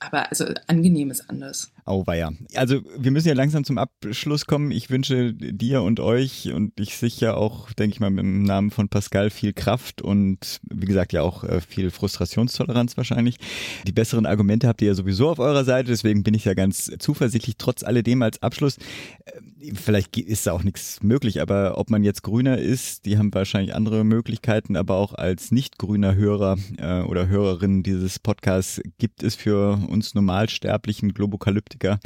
Aber also angenehm ist anders. Auweia. Also wir müssen ja langsam zum Abschluss kommen. Ich wünsche dir und euch und ich sicher auch, denke ich mal, im Namen von Pascal viel Kraft und wie gesagt ja auch äh, viel Frustrationstoleranz wahrscheinlich. Die besseren Argumente habt ihr ja sowieso auf eurer Seite, deswegen bin ich ja ganz zuversichtlich. Trotz alledem als Abschluss, äh, vielleicht ist da auch nichts möglich, aber ob man jetzt Grüner ist, die haben wahrscheinlich andere Möglichkeiten, aber auch als nicht grüner Hörer äh, oder Hörerin dieses Podcasts gibt es für uns normalsterblichen Globokalyptiker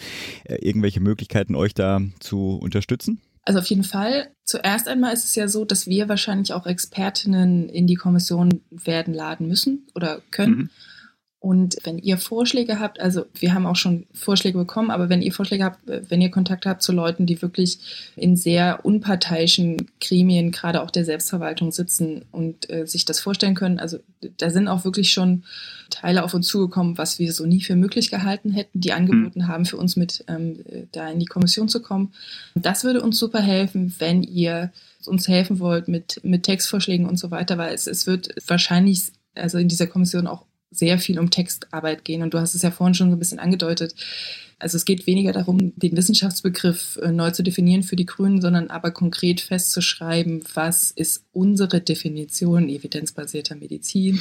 äh, irgendwelche Möglichkeiten, euch da zu unterstützen? Also auf jeden Fall. Zuerst einmal ist es ja so, dass wir wahrscheinlich auch Expertinnen in die Kommission werden laden müssen oder können. Mhm. Und wenn ihr Vorschläge habt, also wir haben auch schon Vorschläge bekommen, aber wenn ihr Vorschläge habt, wenn ihr Kontakt habt zu Leuten, die wirklich in sehr unparteiischen Gremien, gerade auch der Selbstverwaltung sitzen und äh, sich das vorstellen können, also da sind auch wirklich schon Teile auf uns zugekommen, was wir so nie für möglich gehalten hätten, die angeboten haben, für uns mit ähm, da in die Kommission zu kommen. Das würde uns super helfen, wenn ihr uns helfen wollt mit, mit Textvorschlägen und so weiter, weil es, es wird wahrscheinlich also in dieser Kommission auch sehr viel um Textarbeit gehen. Und du hast es ja vorhin schon so ein bisschen angedeutet. Also es geht weniger darum, den Wissenschaftsbegriff äh, neu zu definieren für die Grünen, sondern aber konkret festzuschreiben, was ist unsere Definition evidenzbasierter Medizin.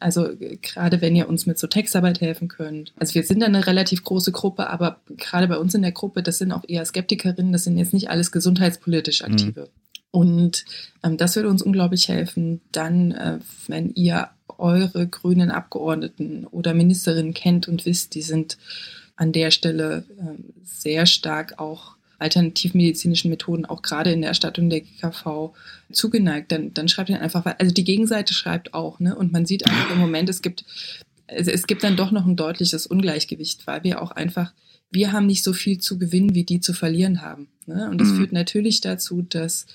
Also äh, gerade wenn ihr uns mit so Textarbeit helfen könnt. Also wir sind eine relativ große Gruppe, aber gerade bei uns in der Gruppe, das sind auch eher Skeptikerinnen, das sind jetzt nicht alles gesundheitspolitisch mhm. Aktive. Mhm. Und ähm, das würde uns unglaublich helfen. Dann, äh, wenn ihr eure grünen Abgeordneten oder Ministerinnen kennt und wisst, die sind an der Stelle äh, sehr stark auch alternativmedizinischen Methoden, auch gerade in der Erstattung der GKV, zugeneigt, dann, dann schreibt ihr einfach, also die Gegenseite schreibt auch, ne? Und man sieht einfach im Moment, es gibt, es, es gibt dann doch noch ein deutliches Ungleichgewicht, weil wir auch einfach, wir haben nicht so viel zu gewinnen, wie die zu verlieren haben. Ne? Und das mhm. führt natürlich dazu, dass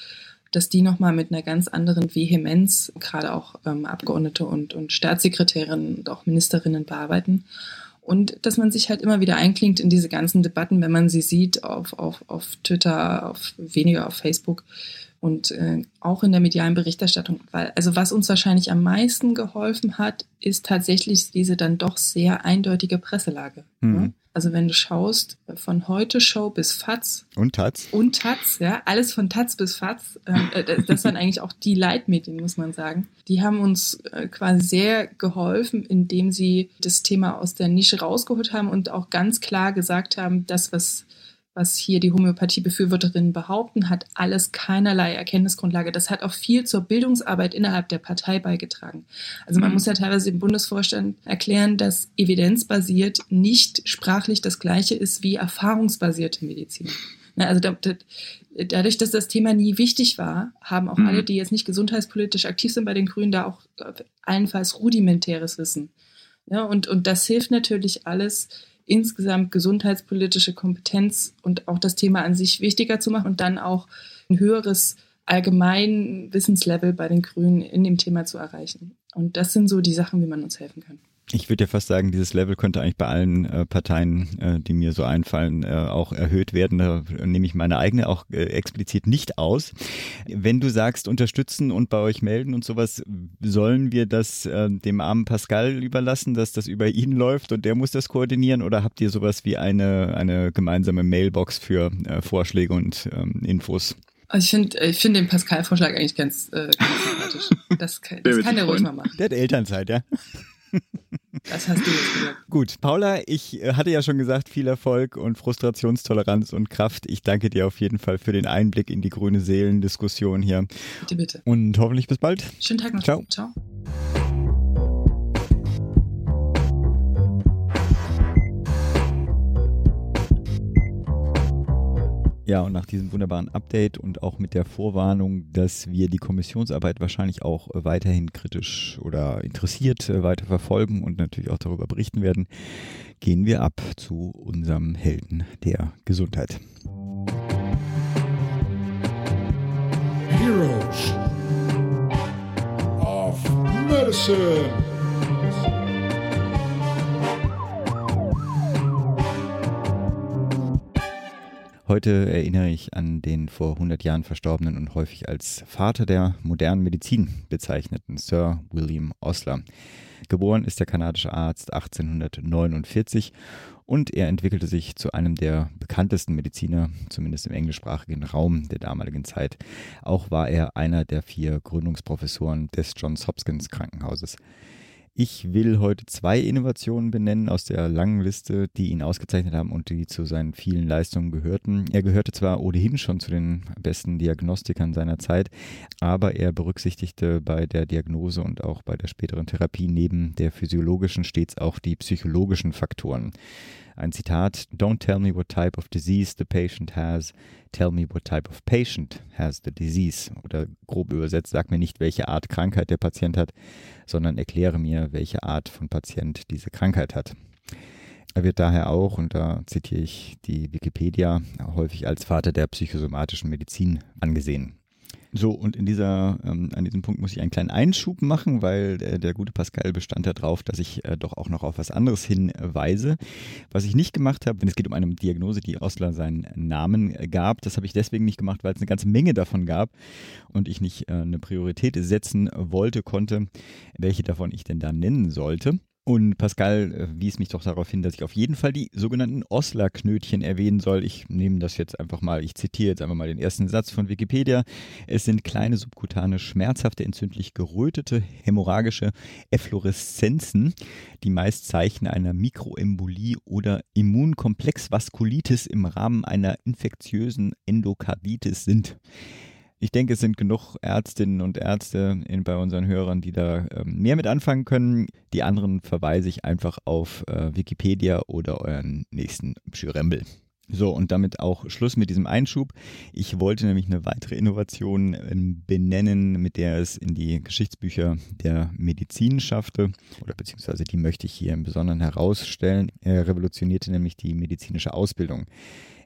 dass die nochmal mit einer ganz anderen Vehemenz, gerade auch ähm, Abgeordnete und, und Staatssekretärinnen und auch Ministerinnen bearbeiten. Und dass man sich halt immer wieder einklingt in diese ganzen Debatten, wenn man sie sieht auf, auf, auf Twitter, auf weniger auf Facebook und äh, auch in der medialen Berichterstattung. Weil, also was uns wahrscheinlich am meisten geholfen hat, ist tatsächlich diese dann doch sehr eindeutige Presselage. Mhm. Ne? Also wenn du schaust, von heute Show bis FATS. Und Taz? Und Taz, ja, alles von Taz bis FATS. Äh, das waren eigentlich auch die Leitmedien, muss man sagen. Die haben uns äh, quasi sehr geholfen, indem sie das Thema aus der Nische rausgeholt haben und auch ganz klar gesagt haben, das, was was hier die Homöopathiebefürworterinnen behaupten, hat alles keinerlei Erkenntnisgrundlage. Das hat auch viel zur Bildungsarbeit innerhalb der Partei beigetragen. Also man mhm. muss ja teilweise im Bundesvorstand erklären, dass evidenzbasiert nicht sprachlich das gleiche ist wie erfahrungsbasierte Medizin. Also dadurch, dass das Thema nie wichtig war, haben auch mhm. alle, die jetzt nicht gesundheitspolitisch aktiv sind bei den Grünen, da auch allenfalls rudimentäres Wissen. Ja, und, und das hilft natürlich alles, insgesamt gesundheitspolitische Kompetenz und auch das Thema an sich wichtiger zu machen und dann auch ein höheres allgemein Wissenslevel bei den Grünen in dem Thema zu erreichen. Und das sind so die Sachen, wie man uns helfen kann. Ich würde ja fast sagen, dieses Level könnte eigentlich bei allen äh, Parteien, äh, die mir so einfallen, äh, auch erhöht werden. Da nehme ich meine eigene auch äh, explizit nicht aus. Wenn du sagst, unterstützen und bei euch melden und sowas, sollen wir das äh, dem armen Pascal überlassen, dass das über ihn läuft und der muss das koordinieren? Oder habt ihr sowas wie eine, eine gemeinsame Mailbox für äh, Vorschläge und ähm, Infos? Also ich finde ich find den Pascal-Vorschlag eigentlich ganz, äh, ganz sympathisch. Das, kann, das kann der ruhig mal machen. Der hat Elternzeit, ja. Das hast du jetzt gesagt. Gut, Paula, ich äh, hatte ja schon gesagt, viel Erfolg und Frustrationstoleranz und Kraft. Ich danke dir auf jeden Fall für den Einblick in die grüne Seelendiskussion hier. Bitte, bitte. Und hoffentlich bis bald. Schönen Tag noch. Ciao. Ciao. Ja, und nach diesem wunderbaren Update und auch mit der Vorwarnung, dass wir die Kommissionsarbeit wahrscheinlich auch weiterhin kritisch oder interessiert äh, weiter verfolgen und natürlich auch darüber berichten werden, gehen wir ab zu unserem Helden der Gesundheit. Heroes of Medicine. Heute erinnere ich an den vor 100 Jahren verstorbenen und häufig als Vater der modernen Medizin bezeichneten Sir William Osler. Geboren ist der kanadische Arzt 1849 und er entwickelte sich zu einem der bekanntesten Mediziner, zumindest im englischsprachigen Raum der damaligen Zeit. Auch war er einer der vier Gründungsprofessoren des Johns Hopkins Krankenhauses. Ich will heute zwei Innovationen benennen aus der langen Liste, die ihn ausgezeichnet haben und die zu seinen vielen Leistungen gehörten. Er gehörte zwar ohnehin schon zu den besten Diagnostikern seiner Zeit, aber er berücksichtigte bei der Diagnose und auch bei der späteren Therapie neben der physiologischen stets auch die psychologischen Faktoren. Ein Zitat, Don't tell me what type of disease the patient has, tell me what type of patient has the disease. Oder grob übersetzt, sag mir nicht, welche Art Krankheit der Patient hat, sondern erkläre mir, welche Art von Patient diese Krankheit hat. Er wird daher auch, und da zitiere ich die Wikipedia, häufig als Vater der psychosomatischen Medizin angesehen. So, und in dieser, ähm, an diesem Punkt muss ich einen kleinen Einschub machen, weil der, der gute Pascal bestand darauf, dass ich äh, doch auch noch auf was anderes hinweise. Was ich nicht gemacht habe, wenn es geht um eine Diagnose, die Osler seinen Namen gab, das habe ich deswegen nicht gemacht, weil es eine ganze Menge davon gab und ich nicht äh, eine Priorität setzen wollte, konnte, welche davon ich denn da nennen sollte. Und Pascal äh, wies mich doch darauf hin, dass ich auf jeden Fall die sogenannten Osler-Knötchen erwähnen soll. Ich nehme das jetzt einfach mal, ich zitiere jetzt einfach mal den ersten Satz von Wikipedia. Es sind kleine subkutane, schmerzhafte, entzündlich gerötete, hämorrhagische Effloreszenzen, die meist Zeichen einer Mikroembolie oder Immunkomplexvaskulitis im Rahmen einer infektiösen Endokarditis sind. Ich denke, es sind genug Ärztinnen und Ärzte in, bei unseren Hörern, die da ähm, mehr mit anfangen können. Die anderen verweise ich einfach auf äh, Wikipedia oder euren nächsten Schürembel. So, und damit auch Schluss mit diesem Einschub. Ich wollte nämlich eine weitere Innovation ähm, benennen, mit der es in die Geschichtsbücher der Medizin schaffte, oder beziehungsweise die möchte ich hier im Besonderen herausstellen. Er revolutionierte nämlich die medizinische Ausbildung.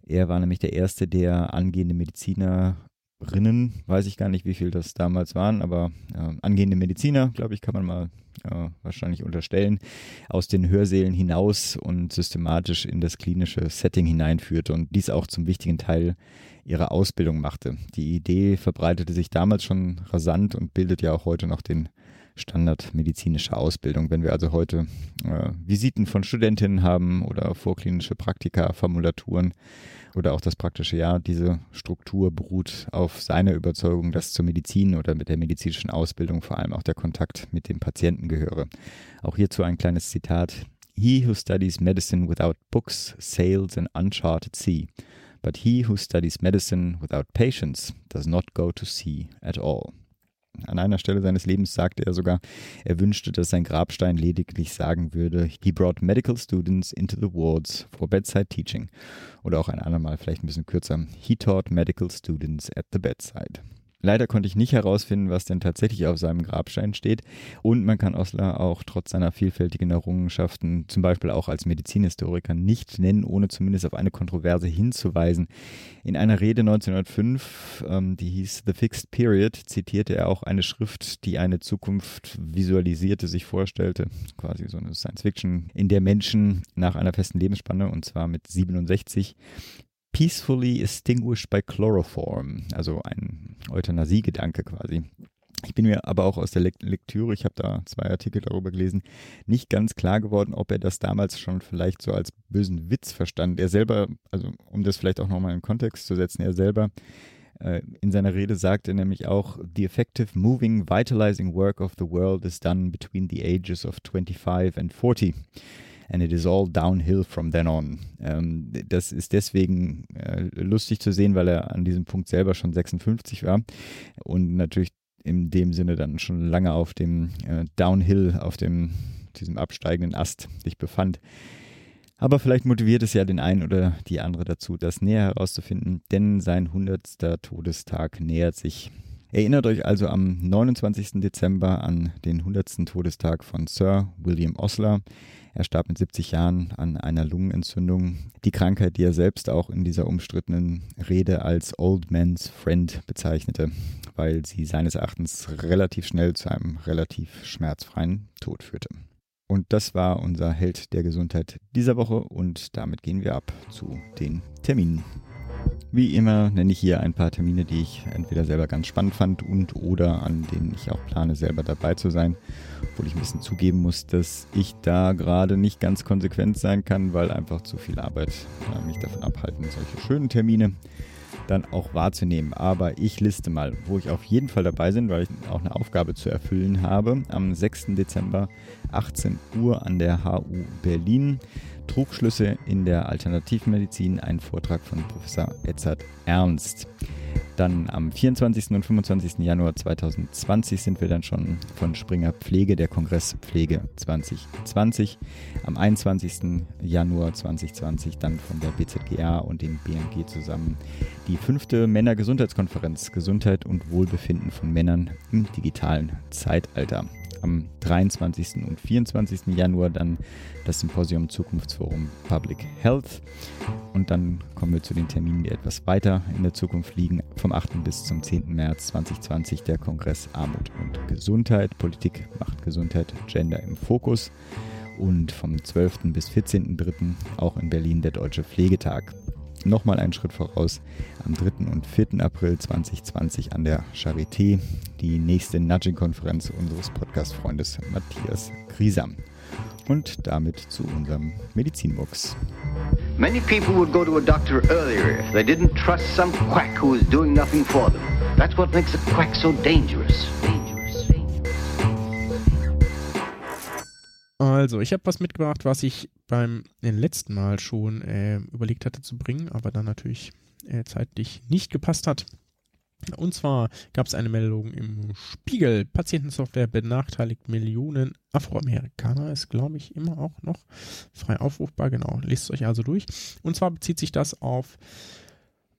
Er war nämlich der erste, der angehende Mediziner Rinnen, weiß ich gar nicht, wie viel das damals waren, aber äh, angehende Mediziner, glaube ich, kann man mal äh, wahrscheinlich unterstellen, aus den Hörsälen hinaus und systematisch in das klinische Setting hineinführte und dies auch zum wichtigen Teil ihrer Ausbildung machte. Die Idee verbreitete sich damals schon rasant und bildet ja auch heute noch den Standard medizinischer Ausbildung. Wenn wir also heute äh, Visiten von Studentinnen haben oder vorklinische Praktika, Formulaturen, oder auch das praktische Jahr, diese Struktur beruht auf seiner Überzeugung, dass zur Medizin oder mit der medizinischen Ausbildung vor allem auch der Kontakt mit dem Patienten gehöre. Auch hierzu ein kleines Zitat. He who studies medicine without books sails an uncharted sea, but he who studies medicine without patients does not go to sea at all. An einer Stelle seines Lebens sagte er sogar, er wünschte, dass sein Grabstein lediglich sagen würde, he brought medical students into the wards for bedside teaching. Oder auch ein andermal, vielleicht ein bisschen kürzer, he taught medical students at the bedside. Leider konnte ich nicht herausfinden, was denn tatsächlich auf seinem Grabstein steht. Und man kann Osler auch trotz seiner vielfältigen Errungenschaften, zum Beispiel auch als Medizinhistoriker, nicht nennen, ohne zumindest auf eine Kontroverse hinzuweisen. In einer Rede 1905, ähm, die hieß The Fixed Period, zitierte er auch eine Schrift, die eine Zukunft visualisierte, sich vorstellte, quasi so eine Science Fiction, in der Menschen nach einer festen Lebensspanne, und zwar mit 67, peacefully extinguished by chloroform, also ein Euthanasie-Gedanke quasi. Ich bin mir aber auch aus der Lektüre, ich habe da zwei Artikel darüber gelesen, nicht ganz klar geworden, ob er das damals schon vielleicht so als bösen Witz verstand. Er selber, also um das vielleicht auch nochmal in Kontext zu setzen, er selber äh, in seiner Rede sagt er nämlich auch, The effective, moving, vitalizing work of the world is done between the ages of 25 and 40 and it is all downhill from then on. Ähm, das ist deswegen äh, lustig zu sehen, weil er an diesem Punkt selber schon 56 war und natürlich in dem Sinne dann schon lange auf dem äh, Downhill, auf dem diesem absteigenden Ast sich befand. Aber vielleicht motiviert es ja den einen oder die andere dazu, das näher herauszufinden, denn sein 100. Todestag nähert sich. Erinnert euch also am 29. Dezember an den 100. Todestag von Sir William Osler. Er starb mit 70 Jahren an einer Lungenentzündung. Die Krankheit, die er selbst auch in dieser umstrittenen Rede als Old Man's Friend bezeichnete, weil sie seines Erachtens relativ schnell zu einem relativ schmerzfreien Tod führte. Und das war unser Held der Gesundheit dieser Woche und damit gehen wir ab zu den Terminen. Wie immer nenne ich hier ein paar Termine, die ich entweder selber ganz spannend fand und oder an denen ich auch plane, selber dabei zu sein. Obwohl ich ein bisschen zugeben muss, dass ich da gerade nicht ganz konsequent sein kann, weil einfach zu viel Arbeit äh, mich davon abhalten, solche schönen Termine dann auch wahrzunehmen. Aber ich liste mal, wo ich auf jeden Fall dabei bin, weil ich auch eine Aufgabe zu erfüllen habe. Am 6. Dezember 18 Uhr an der HU Berlin. Trugschlüsse in der Alternativmedizin, ein Vortrag von Professor Edzard Ernst. Dann am 24. und 25. Januar 2020 sind wir dann schon von Springer Pflege, der Kongress Pflege 2020. Am 21. Januar 2020 dann von der BZGA und dem BMG zusammen die fünfte Männergesundheitskonferenz Gesundheit und Wohlbefinden von Männern im digitalen Zeitalter am 23. und 24. Januar dann das Symposium Zukunftsforum Public Health. Und dann kommen wir zu den Terminen, die etwas weiter in der Zukunft liegen. Vom 8. bis zum 10. März 2020 der Kongress Armut und Gesundheit. Politik macht Gesundheit, Gender im Fokus. Und vom 12. bis 14.3. auch in Berlin der Deutsche Pflegetag nochmal einen Schritt voraus. Am 3. und 4. April 2020 an der Charité die nächste Nudging-Konferenz unseres Podcast-Freundes Matthias Griesam. Und damit zu unserem Medizinbox. Many people would go to a doctor earlier if they didn't trust some quack who is doing nothing for them. That's what makes a quack so dangerous. Dangerous. Also, ich habe was mitgebracht, was ich beim letzten Mal schon äh, überlegt hatte zu bringen, aber dann natürlich äh, zeitlich nicht gepasst hat. Und zwar gab es eine Meldung im Spiegel. Patientensoftware benachteiligt Millionen Afroamerikaner. Ist, glaube ich, immer auch noch frei aufrufbar. Genau, lest es euch also durch. Und zwar bezieht sich das auf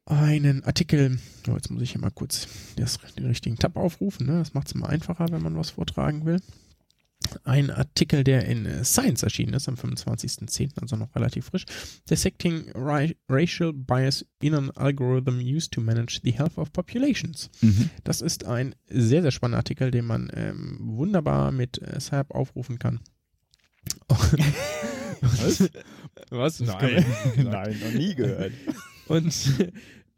einen Artikel. Oh, jetzt muss ich hier mal kurz das, den richtigen Tab aufrufen. Ne? Das macht es immer einfacher, wenn man was vortragen will. Ein Artikel, der in Science erschienen ist, am 25.10., also noch relativ frisch. Dissecting Ra Racial Bias in an Algorithm Used to Manage the Health of Populations. Mhm. Das ist ein sehr, sehr spannender Artikel, den man ähm, wunderbar mit äh, SAP aufrufen kann. Was? Was? Nein. Nein, noch nie gehört. Und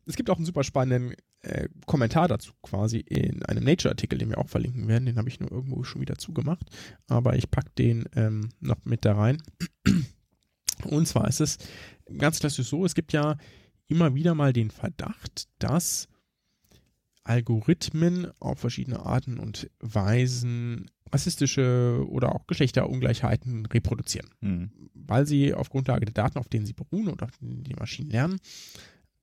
es gibt auch einen super spannenden äh, Kommentar dazu quasi in einem Nature-Artikel, den wir auch verlinken werden. Den habe ich nur irgendwo schon wieder zugemacht, aber ich packe den ähm, noch mit da rein. Und zwar ist es ganz klassisch so, es gibt ja immer wieder mal den Verdacht, dass Algorithmen auf verschiedene Arten und Weisen rassistische oder auch Geschlechterungleichheiten reproduzieren, Hm. weil sie auf Grundlage der Daten, auf denen sie beruhen und auf denen die Maschinen lernen,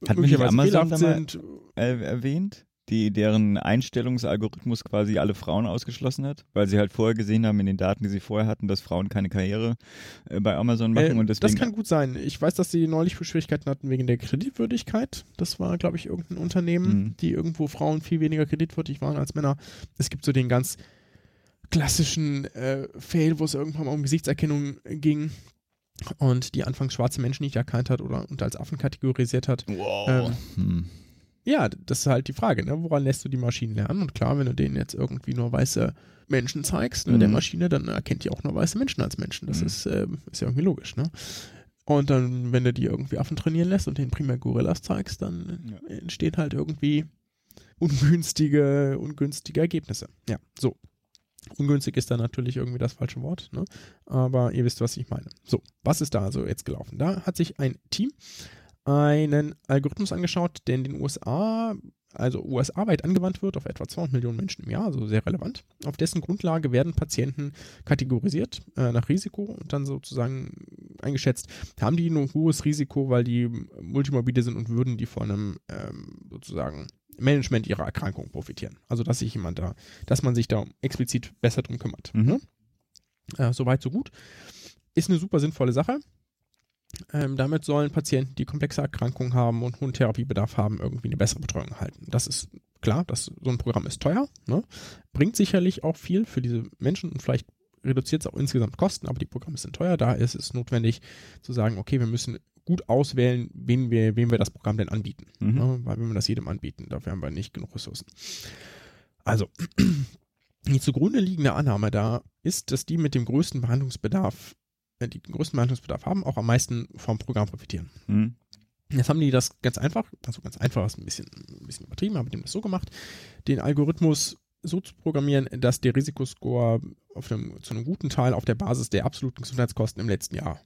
Hat mich möglicherweise Amazon fehlerhaft da mal- sind. äh, erwähnt, die deren Einstellungsalgorithmus quasi alle Frauen ausgeschlossen hat, weil sie halt vorher gesehen haben in den Daten, die sie vorher hatten, dass Frauen keine Karriere äh, bei Amazon machen Äh, und deswegen das kann gut sein. Ich weiß, dass sie neulich Schwierigkeiten hatten wegen der Kreditwürdigkeit. Das war, glaube ich, irgendein Unternehmen, Mhm. die irgendwo Frauen viel weniger kreditwürdig waren als Männer. Es gibt so den ganz klassischen äh, Fail, wo es irgendwann mal um Gesichtserkennung ging und die anfangs schwarze Menschen nicht erkannt hat oder und als Affen kategorisiert hat. wow. Ähm, hm. Ja, das ist halt die Frage, ne? woran lässt du die Maschinen lernen? Und klar, wenn du denen jetzt irgendwie nur weiße Menschen zeigst, ne, Mhm. der Maschine, dann erkennt die auch nur weiße Menschen als Menschen. Das Mhm. ist, äh, ist ja irgendwie logisch, ne? Und dann, wenn du die irgendwie Affen trainieren lässt und denen primär Gorillas zeigst, dann Ja. entstehen halt irgendwie ungünstige, ungünstige Ergebnisse. Ja, so. Ungünstig ist da natürlich irgendwie das falsche Wort, ne? aber ihr wisst, was ich meine. So, was ist da also jetzt gelaufen? Da hat sich ein Team einen Algorithmus angeschaut, der in den USA, also USA-weit angewandt wird, auf etwa 200 Millionen Menschen im Jahr, also sehr relevant. Auf dessen Grundlage werden Patienten kategorisiert äh, nach Risiko und dann sozusagen eingeschätzt, haben die ein hohes Risiko, weil die multimorbide sind und würden die von einem ähm, sozusagen Management ihrer Erkrankung profitieren. Also dass sich jemand da, dass man sich da explizit besser drum kümmert. Mhm. Ne? Äh, Soweit, so gut. Ist eine super sinnvolle Sache. Ähm, damit sollen Patienten, die komplexe Erkrankungen haben und hohen Therapiebedarf haben, irgendwie eine bessere Betreuung erhalten. Das ist klar, das, so ein Programm ist teuer, ne? bringt sicherlich auch viel für diese Menschen und vielleicht reduziert es auch insgesamt Kosten, aber die Programme sind teuer. Da ist es notwendig zu sagen, okay, wir müssen gut auswählen, wen wir, wem wir das Programm denn anbieten. Mhm. Ne? Weil wenn wir das jedem anbieten, dafür haben wir nicht genug Ressourcen. Also, die zugrunde liegende Annahme da ist, dass die mit dem größten Behandlungsbedarf, äh, die den größten Behandlungsbedarf haben, auch am meisten vom Programm profitieren. Hm. Jetzt haben die das ganz einfach, also ganz einfach ist ein bisschen, ein bisschen übertrieben, aber die haben das so gemacht, den Algorithmus so zu programmieren, dass der Risikoscore auf einem, zu einem guten Teil auf der Basis der absoluten Gesundheitskosten im letzten Jahr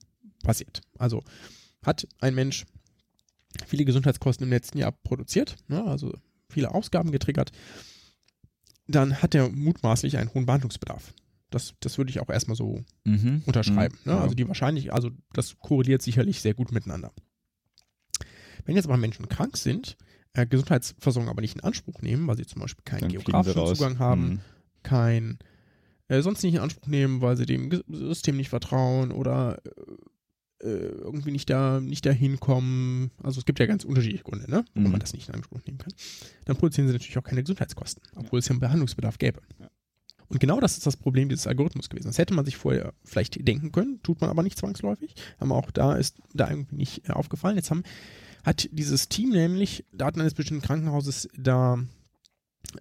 passiert. Also hat ein Mensch viele Gesundheitskosten im letzten Jahr produziert, ne, also viele Ausgaben getriggert, dann hat er mutmaßlich einen hohen Behandlungsbedarf. Das, das würde ich auch erstmal so Mhm. unterschreiben. Mhm. Ne? Ja. Also die wahrscheinlich, also das korreliert sicherlich sehr gut miteinander. Wenn jetzt aber Menschen krank sind, äh, Gesundheitsversorgung aber nicht in Anspruch nehmen, weil sie zum Beispiel keinen Dann geografischen. Zugang haben, Hm. kein äh, sonst nicht in Anspruch nehmen, weil sie dem System nicht vertrauen oder äh, irgendwie nicht da nicht dahin kommen. Also es gibt ja ganz unterschiedliche Gründe, ne? warum Mhm. man das nicht in Anspruch nehmen kann. Dann produzieren sie natürlich auch keine Gesundheitskosten, obwohl es ja einen Behandlungsbedarf gäbe. Und genau das ist das Problem dieses Algorithmus gewesen. Das hätte man sich vorher vielleicht denken können, tut man aber nicht zwangsläufig. Aber auch da ist da irgendwie nicht äh, aufgefallen. Jetzt haben, hat dieses Team nämlich Daten eines bestimmten Krankenhauses da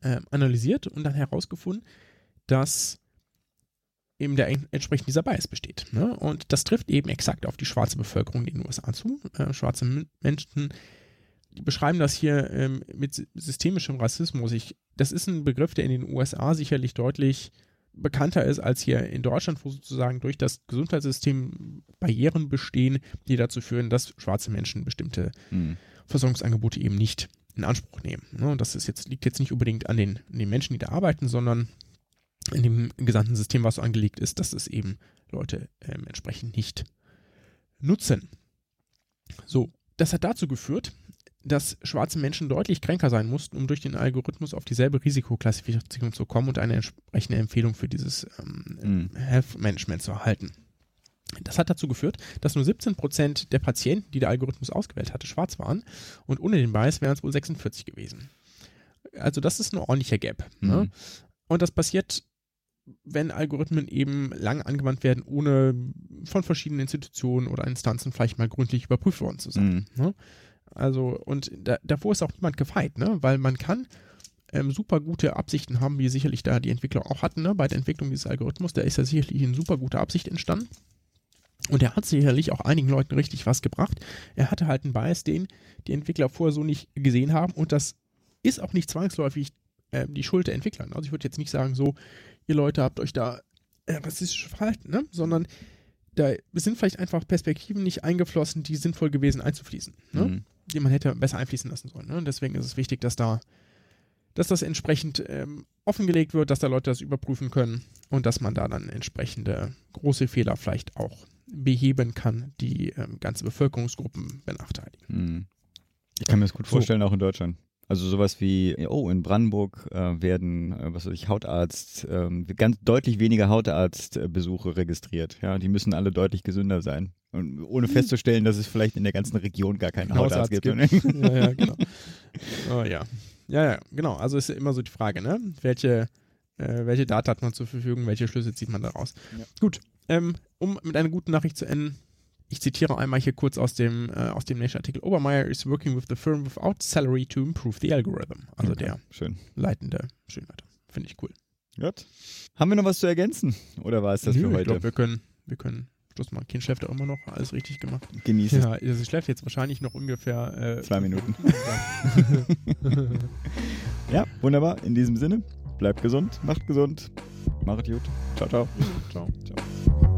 äh, analysiert und dann herausgefunden, dass eben der en- entsprechend dieser Bias besteht. Ne? Und das trifft eben exakt auf die schwarze Bevölkerung in den USA zu. Äh, schwarze M- Menschen, die beschreiben das hier ähm, mit sy- systemischem Rassismus. Ich, das ist ein Begriff, der in den USA sicherlich deutlich bekannter ist als hier in Deutschland, wo sozusagen durch das Gesundheitssystem Barrieren bestehen, die dazu führen, dass schwarze Menschen bestimmte Hm. Versorgungsangebote eben nicht in Anspruch nehmen. Ne? Und das ist jetzt, liegt jetzt nicht unbedingt an den, an den Menschen, die da arbeiten, sondern in dem gesamten System, was so angelegt ist, dass es eben Leute ähm, entsprechend nicht nutzen. So, das hat dazu geführt, dass schwarze Menschen deutlich kränker sein mussten, um durch den Algorithmus auf dieselbe Risikoklassifizierung zu kommen und eine entsprechende Empfehlung für dieses ähm, Mhm. Health Management zu erhalten. Das hat dazu geführt, dass nur 17% der Patienten, die der Algorithmus ausgewählt hatte, schwarz waren und ohne den Bias wären es wohl 46 gewesen. Also das ist ein ordentlicher Gap. Ne? Mhm. Und das passiert wenn Algorithmen eben lang angewandt werden, ohne von verschiedenen Institutionen oder Instanzen vielleicht mal gründlich überprüft worden zu sein. Mhm. Ne? Also, und da, davor ist auch niemand gefeit, ne? weil man kann ähm, super gute Absichten haben, wie sicherlich da die Entwickler auch hatten, ne? bei der Entwicklung dieses Algorithmus. Da ist ja sicherlich in super guter Absicht entstanden. Und er hat sicherlich auch einigen Leuten richtig was gebracht. Er hatte halt einen Bias, den die Entwickler vorher so nicht gesehen haben. Und das ist auch nicht zwangsläufig äh, die Schuld der Entwickler. Also ich würde jetzt nicht sagen, so, ihr Leute habt euch da äh, rassistisch verhalten, ne? sondern da sind vielleicht einfach Perspektiven nicht eingeflossen, die sinnvoll gewesen einzufließen, ne? Mhm. die man hätte besser einfließen lassen sollen. Ne? Und deswegen ist es wichtig, dass da, dass das entsprechend ähm, offengelegt wird, dass da Leute das überprüfen können und dass man da dann entsprechende große Fehler vielleicht auch beheben kann, die ähm, ganze Bevölkerungsgruppen benachteiligen. Mhm. Ich kann mir das gut So. vorstellen, auch in Deutschland. Also sowas wie, oh, in Brandenburg äh, werden, äh, was weiß ich, Hautarzt, ähm, ganz deutlich weniger Hautarztbesuche registriert. Ja, die müssen alle deutlich gesünder sein. Und ohne festzustellen, dass es vielleicht in der ganzen Region gar keinen Hautarzt, Hausarzt gibt. ja, ja, genau. Oh, ja. Ja, ja, genau. Also ist ja immer so die Frage, ne? Welche, äh, welche Daten hat man zur Verfügung, welche Schlüsse zieht man daraus? Ja. Gut, ähm, um mit einer guten Nachricht zu enden, ich zitiere einmal hier kurz aus dem, äh, aus dem Nation-Artikel. Obermeier is working with the firm without salary to improve the algorithm. Also der Schön. leitende Schönwörter. Finde ich cool. Gut. Haben wir noch was zu ergänzen? Oder war es das Nö, für Ich heute? glaube, wir können, wir können Schluss machen. Kind schläft auch immer noch, alles richtig gemacht. Genieß es. Ja, sie schläft jetzt wahrscheinlich noch ungefähr äh, Zwei Minuten. Ja, wunderbar. In diesem Sinne, bleibt gesund, macht gesund, macht gut. Ciao, ciao. Ciao.